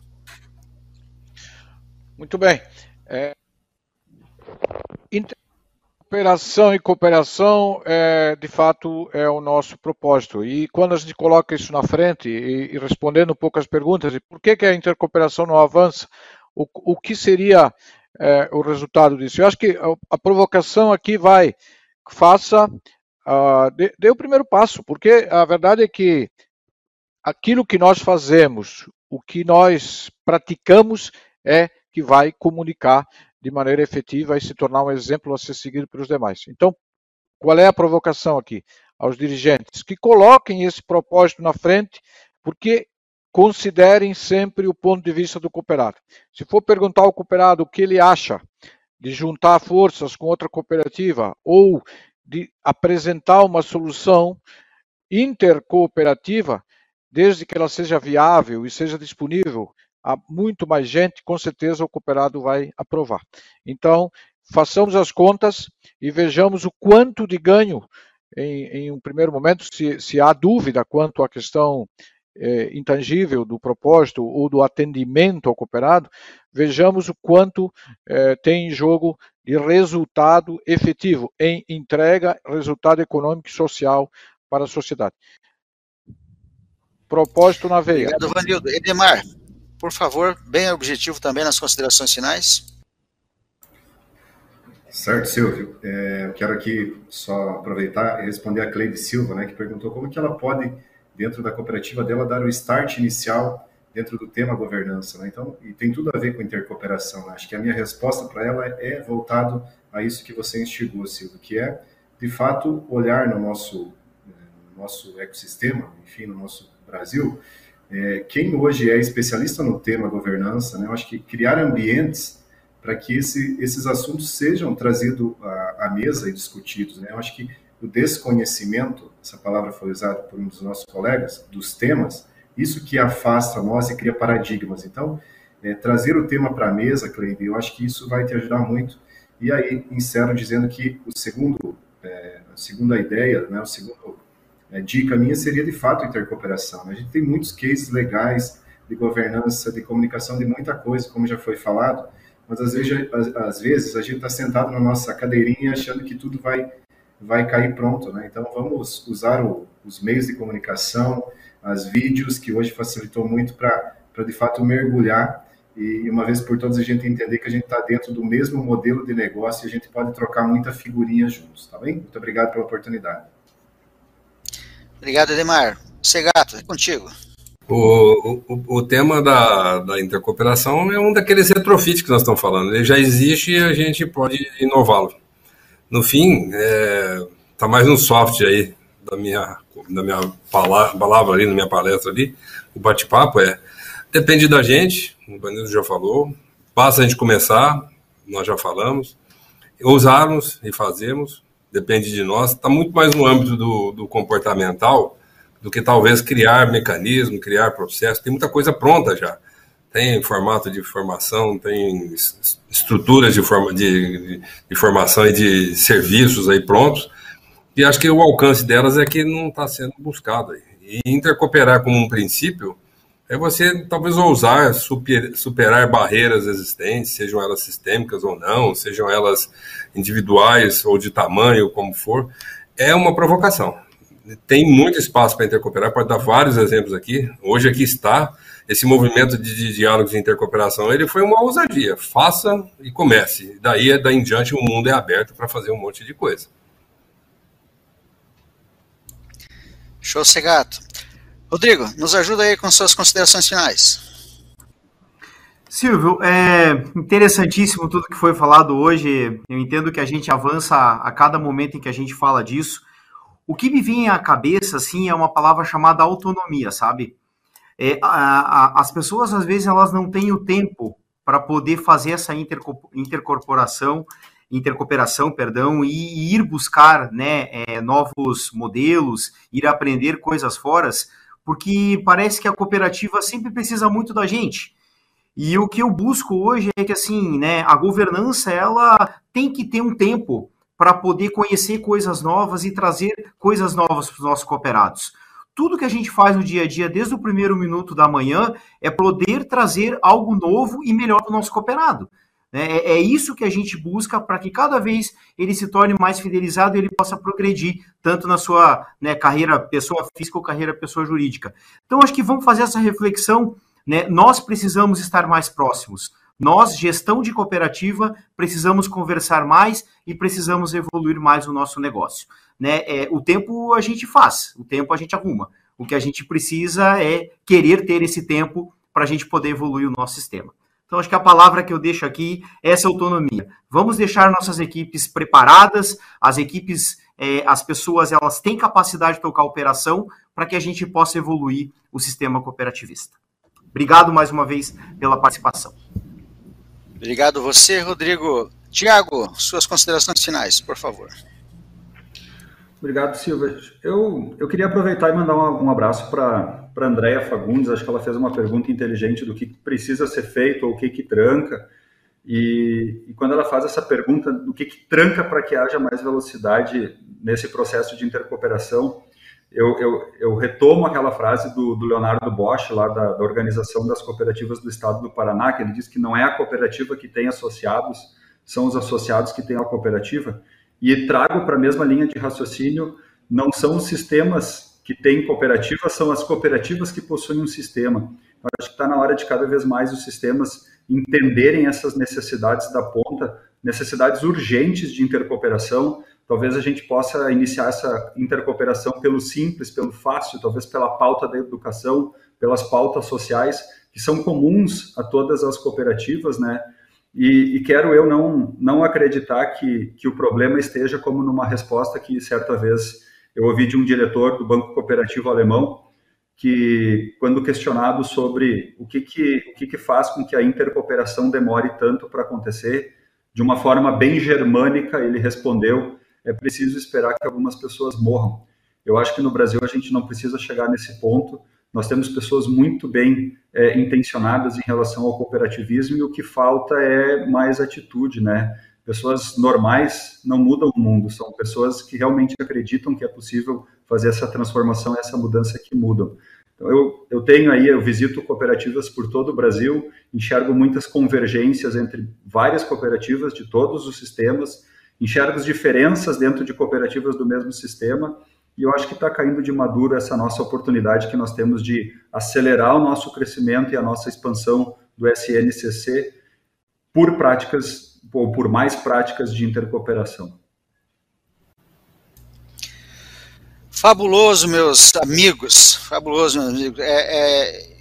Muito bem. É... Cooperação e cooperação, é, de fato, é o nosso propósito. E quando a gente coloca isso na frente e, e respondendo um pouco as perguntas, por que, que a intercooperação não avança, o, o que seria é, o resultado disso? Eu acho que a, a provocação aqui vai, faça, uh, dê, dê o primeiro passo, porque a verdade é que aquilo que nós fazemos, o que nós praticamos, é que vai comunicar de maneira efetiva e se tornar um exemplo a ser seguido pelos demais. Então, qual é a provocação aqui? Aos dirigentes que coloquem esse propósito na frente, porque considerem sempre o ponto de vista do cooperado. Se for perguntar ao cooperado o que ele acha de juntar forças com outra cooperativa ou de apresentar uma solução intercooperativa, desde que ela seja viável e seja disponível há muito mais gente, com certeza o cooperado vai aprovar. Então, façamos as contas e vejamos o quanto de ganho, em, em um primeiro momento, se, se, há dúvida quanto à questão é, intangível do propósito ou do atendimento ao cooperado, vejamos o quanto é, tem em jogo de resultado efetivo em entrega, resultado econômico e social para a sociedade. Propósito na veia. Obrigado, Vanildo. Edemar, por favor, bem objetivo também nas considerações finais. Certo, Silvio. É, eu quero aqui só aproveitar e responder a Cleide Silva, né, que perguntou como que ela pode, dentro da cooperativa dela, dar o start inicial dentro do tema governança. Né? Então, e tem tudo a ver com intercooperação. Né? Acho que a minha resposta para ela é voltado a isso que você instigou, Silvio, que é, de fato, olhar no nosso, no nosso ecossistema, enfim, no nosso Brasil, é, quem hoje é especialista no tema governança, né, eu acho que criar ambientes para que esse, esses assuntos sejam trazidos à, à, mesa e discutidos. Né? Eu acho que o desconhecimento, essa palavra foi usada por um dos nossos colegas, dos temas, isso que afasta nós e cria paradigmas. Então, é, trazer o tema para a mesa, Cleide, eu acho que isso vai te ajudar muito. E aí, encerro dizendo que o segundo, é, a segunda ideia, né, o segundo é, dica minha seria, de fato, intercooperação. A gente tem muitos cases legais de governança, de comunicação, de muita coisa, como já foi falado, mas às vezes, às vezes a gente está sentado na nossa cadeirinha achando que tudo vai, vai cair pronto, né? Então vamos usar o, os meios de comunicação, as vídeos, que hoje facilitou muito para de fato mergulhar e uma vez por todas a gente entender que a gente está dentro do mesmo modelo de negócio e a gente pode trocar muita figurinha juntos, tá bem? Muito obrigado pela oportunidade. Obrigado, Edemar. Segato, é contigo. O, o, o tema da, da intercooperação é um daqueles retrofits que nós estamos falando. Ele já existe e a gente pode inová-lo. No fim, está é, tá mais no soft aí da minha, da minha palavra, palavra ali, na minha palestra ali. O bate-papo é, depende da gente, o Bandido já falou, basta a gente começar, nós já falamos, ousarmos e fazermos, depende de nós, está muito mais no âmbito do, do comportamental, do que talvez criar mecanismo, criar processo. Tem muita coisa pronta já. Tem formato de formação, tem estruturas de, forma, de, de formação e de serviços aí prontos. E acho que o alcance delas é que não está sendo buscado. E intercooperar como um princípio é você talvez ousar super, superar barreiras existentes, sejam elas sistêmicas ou não, sejam elas individuais ou de tamanho, como for. É uma provocação tem muito espaço para intercooperar, pode dar vários exemplos aqui. Hoje aqui está esse movimento de, de diálogos de intercooperação, ele foi uma ousadia. Faça e comece. Daí, daí em diante, o mundo é aberto para fazer um monte de coisa. Show, Segato. Rodrigo, nos ajuda aí com suas considerações finais. Silvio, é interessantíssimo tudo que foi falado hoje. Eu entendo que a gente avança a cada momento em que a gente fala disso. O que me vem à cabeça, assim, é uma palavra chamada autonomia, sabe? É, a, a, as pessoas, às vezes, elas não têm o tempo para poder fazer essa interco, intercorporação, intercooperação, perdão, e, e ir buscar né, é, novos modelos, ir aprender coisas fora, porque parece que a cooperativa sempre precisa muito da gente. E o que eu busco hoje é que, assim, né, a governança, ela tem que ter um tempo para poder conhecer coisas novas e trazer coisas novas para os nossos cooperados. Tudo que a gente faz no dia a dia, desde o primeiro minuto da manhã, é poder trazer algo novo e melhor para o nosso cooperado. É, é, é isso que a gente busca para que cada vez ele se torne mais fidelizado e ele possa progredir, tanto na sua né, carreira pessoa física ou carreira pessoa jurídica. Então, acho que vamos fazer essa reflexão. Né? Nós precisamos estar mais próximos. Nós, gestão de cooperativa, precisamos conversar mais e precisamos evoluir mais o nosso negócio. Né? É, o tempo a gente faz, o tempo a gente arruma. O que a gente precisa é querer ter esse tempo para a gente poder evoluir o nosso sistema. Então, acho que a palavra que eu deixo aqui é essa autonomia. Vamos deixar nossas equipes preparadas, as equipes, é, as pessoas, elas têm capacidade de tocar operação para que a gente possa evoluir o sistema cooperativista. Obrigado mais uma vez pela participação. Obrigado você, Rodrigo. Tiago, suas considerações finais, por favor. Obrigado, Silva. Eu, eu queria aproveitar e mandar um, um abraço para a Andréia Fagundes. Acho que ela fez uma pergunta inteligente do que precisa ser feito ou o que, que tranca. E, e quando ela faz essa pergunta do que, que tranca para que haja mais velocidade nesse processo de intercooperação, eu, eu, eu, retomo aquela frase do, do Leonardo Bosch, lá da, da, Organização das Cooperativas do Estado do Paraná, que ele diz que não é a cooperativa que tem associados, são os associados que têm a cooperativa, e trago para a mesma linha de raciocínio, não são os sistemas que tem cooperativas são as cooperativas que possuem um sistema. Eu acho que está na hora de cada vez mais os sistemas entenderem essas necessidades da ponta, necessidades urgentes de intercooperação. Talvez a gente possa iniciar essa intercooperação pelo simples, pelo fácil, talvez pela pauta da educação, pelas pautas sociais, que são comuns a todas as cooperativas, né? E, e, quero eu não, não acreditar que, que o problema esteja como numa resposta que certa vez eu ouvi de um diretor do Banco Cooperativo Alemão, que quando questionado sobre o que, que, o que, que faz com que a intercooperação demore tanto para acontecer, de uma forma bem germânica, ele respondeu: é preciso esperar que algumas pessoas morram. Eu acho que no Brasil a gente não precisa chegar nesse ponto. Nós temos pessoas muito bem é, intencionadas em relação ao cooperativismo e o que falta é mais atitude, né? Pessoas normais não mudam o mundo, são pessoas que realmente acreditam que é possível fazer essa transformação, essa mudança que mudam. Então, eu, eu tenho aí, eu visito cooperativas por todo o Brasil, enxergo muitas convergências entre várias cooperativas de todos os sistemas, enxergo as diferenças dentro de cooperativas do mesmo sistema, e eu acho que está caindo de maduro essa nossa oportunidade que nós temos de acelerar o nosso crescimento e a nossa expansão do SNCC por práticas ou por mais práticas de intercooperação. Fabuloso, meus amigos, fabuloso, meus amigos. É, é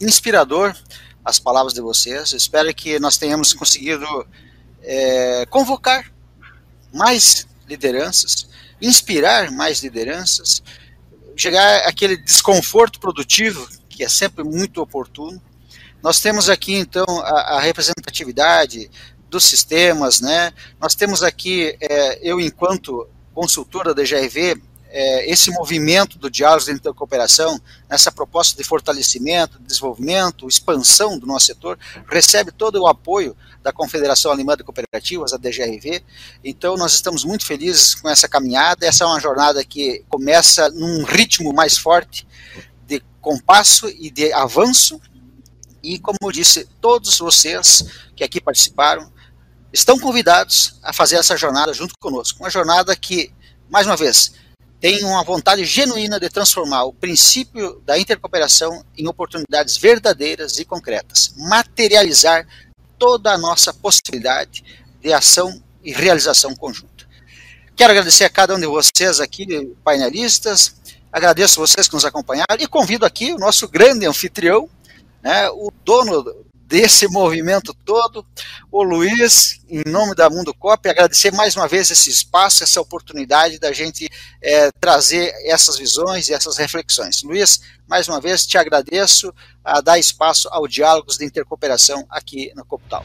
inspirador as palavras de vocês. espero que nós tenhamos conseguido é, convocar mais lideranças, inspirar mais lideranças, chegar àquele desconforto produtivo que é sempre muito oportuno. Nós temos aqui então a, a representatividade dos sistemas, né? Nós temos aqui, é, eu enquanto consultora da GRV, é, esse movimento do diálogo dentro da cooperação, essa proposta de fortalecimento, desenvolvimento, expansão do nosso setor, recebe todo o apoio da Confederação Alemã de Cooperativas, a DGRV. Então, nós estamos muito felizes com essa caminhada. Essa é uma jornada que começa num ritmo mais forte de compasso e de avanço. E, como eu disse, todos vocês que aqui participaram, estão convidados a fazer essa jornada junto conosco. Uma jornada que, mais uma vez, tem uma vontade genuína de transformar o princípio da intercooperação em oportunidades verdadeiras e concretas, materializar toda a nossa possibilidade de ação e realização conjunta. Quero agradecer a cada um de vocês aqui, painelistas, agradeço vocês que nos acompanharam. E convido aqui o nosso grande anfitrião, né, o dono desse movimento todo. O Luiz, em nome da Mundo Cop, agradecer mais uma vez esse espaço, essa oportunidade da gente é, trazer essas visões e essas reflexões. Luiz, mais uma vez te agradeço a dar espaço ao diálogos de intercooperação aqui no Copital.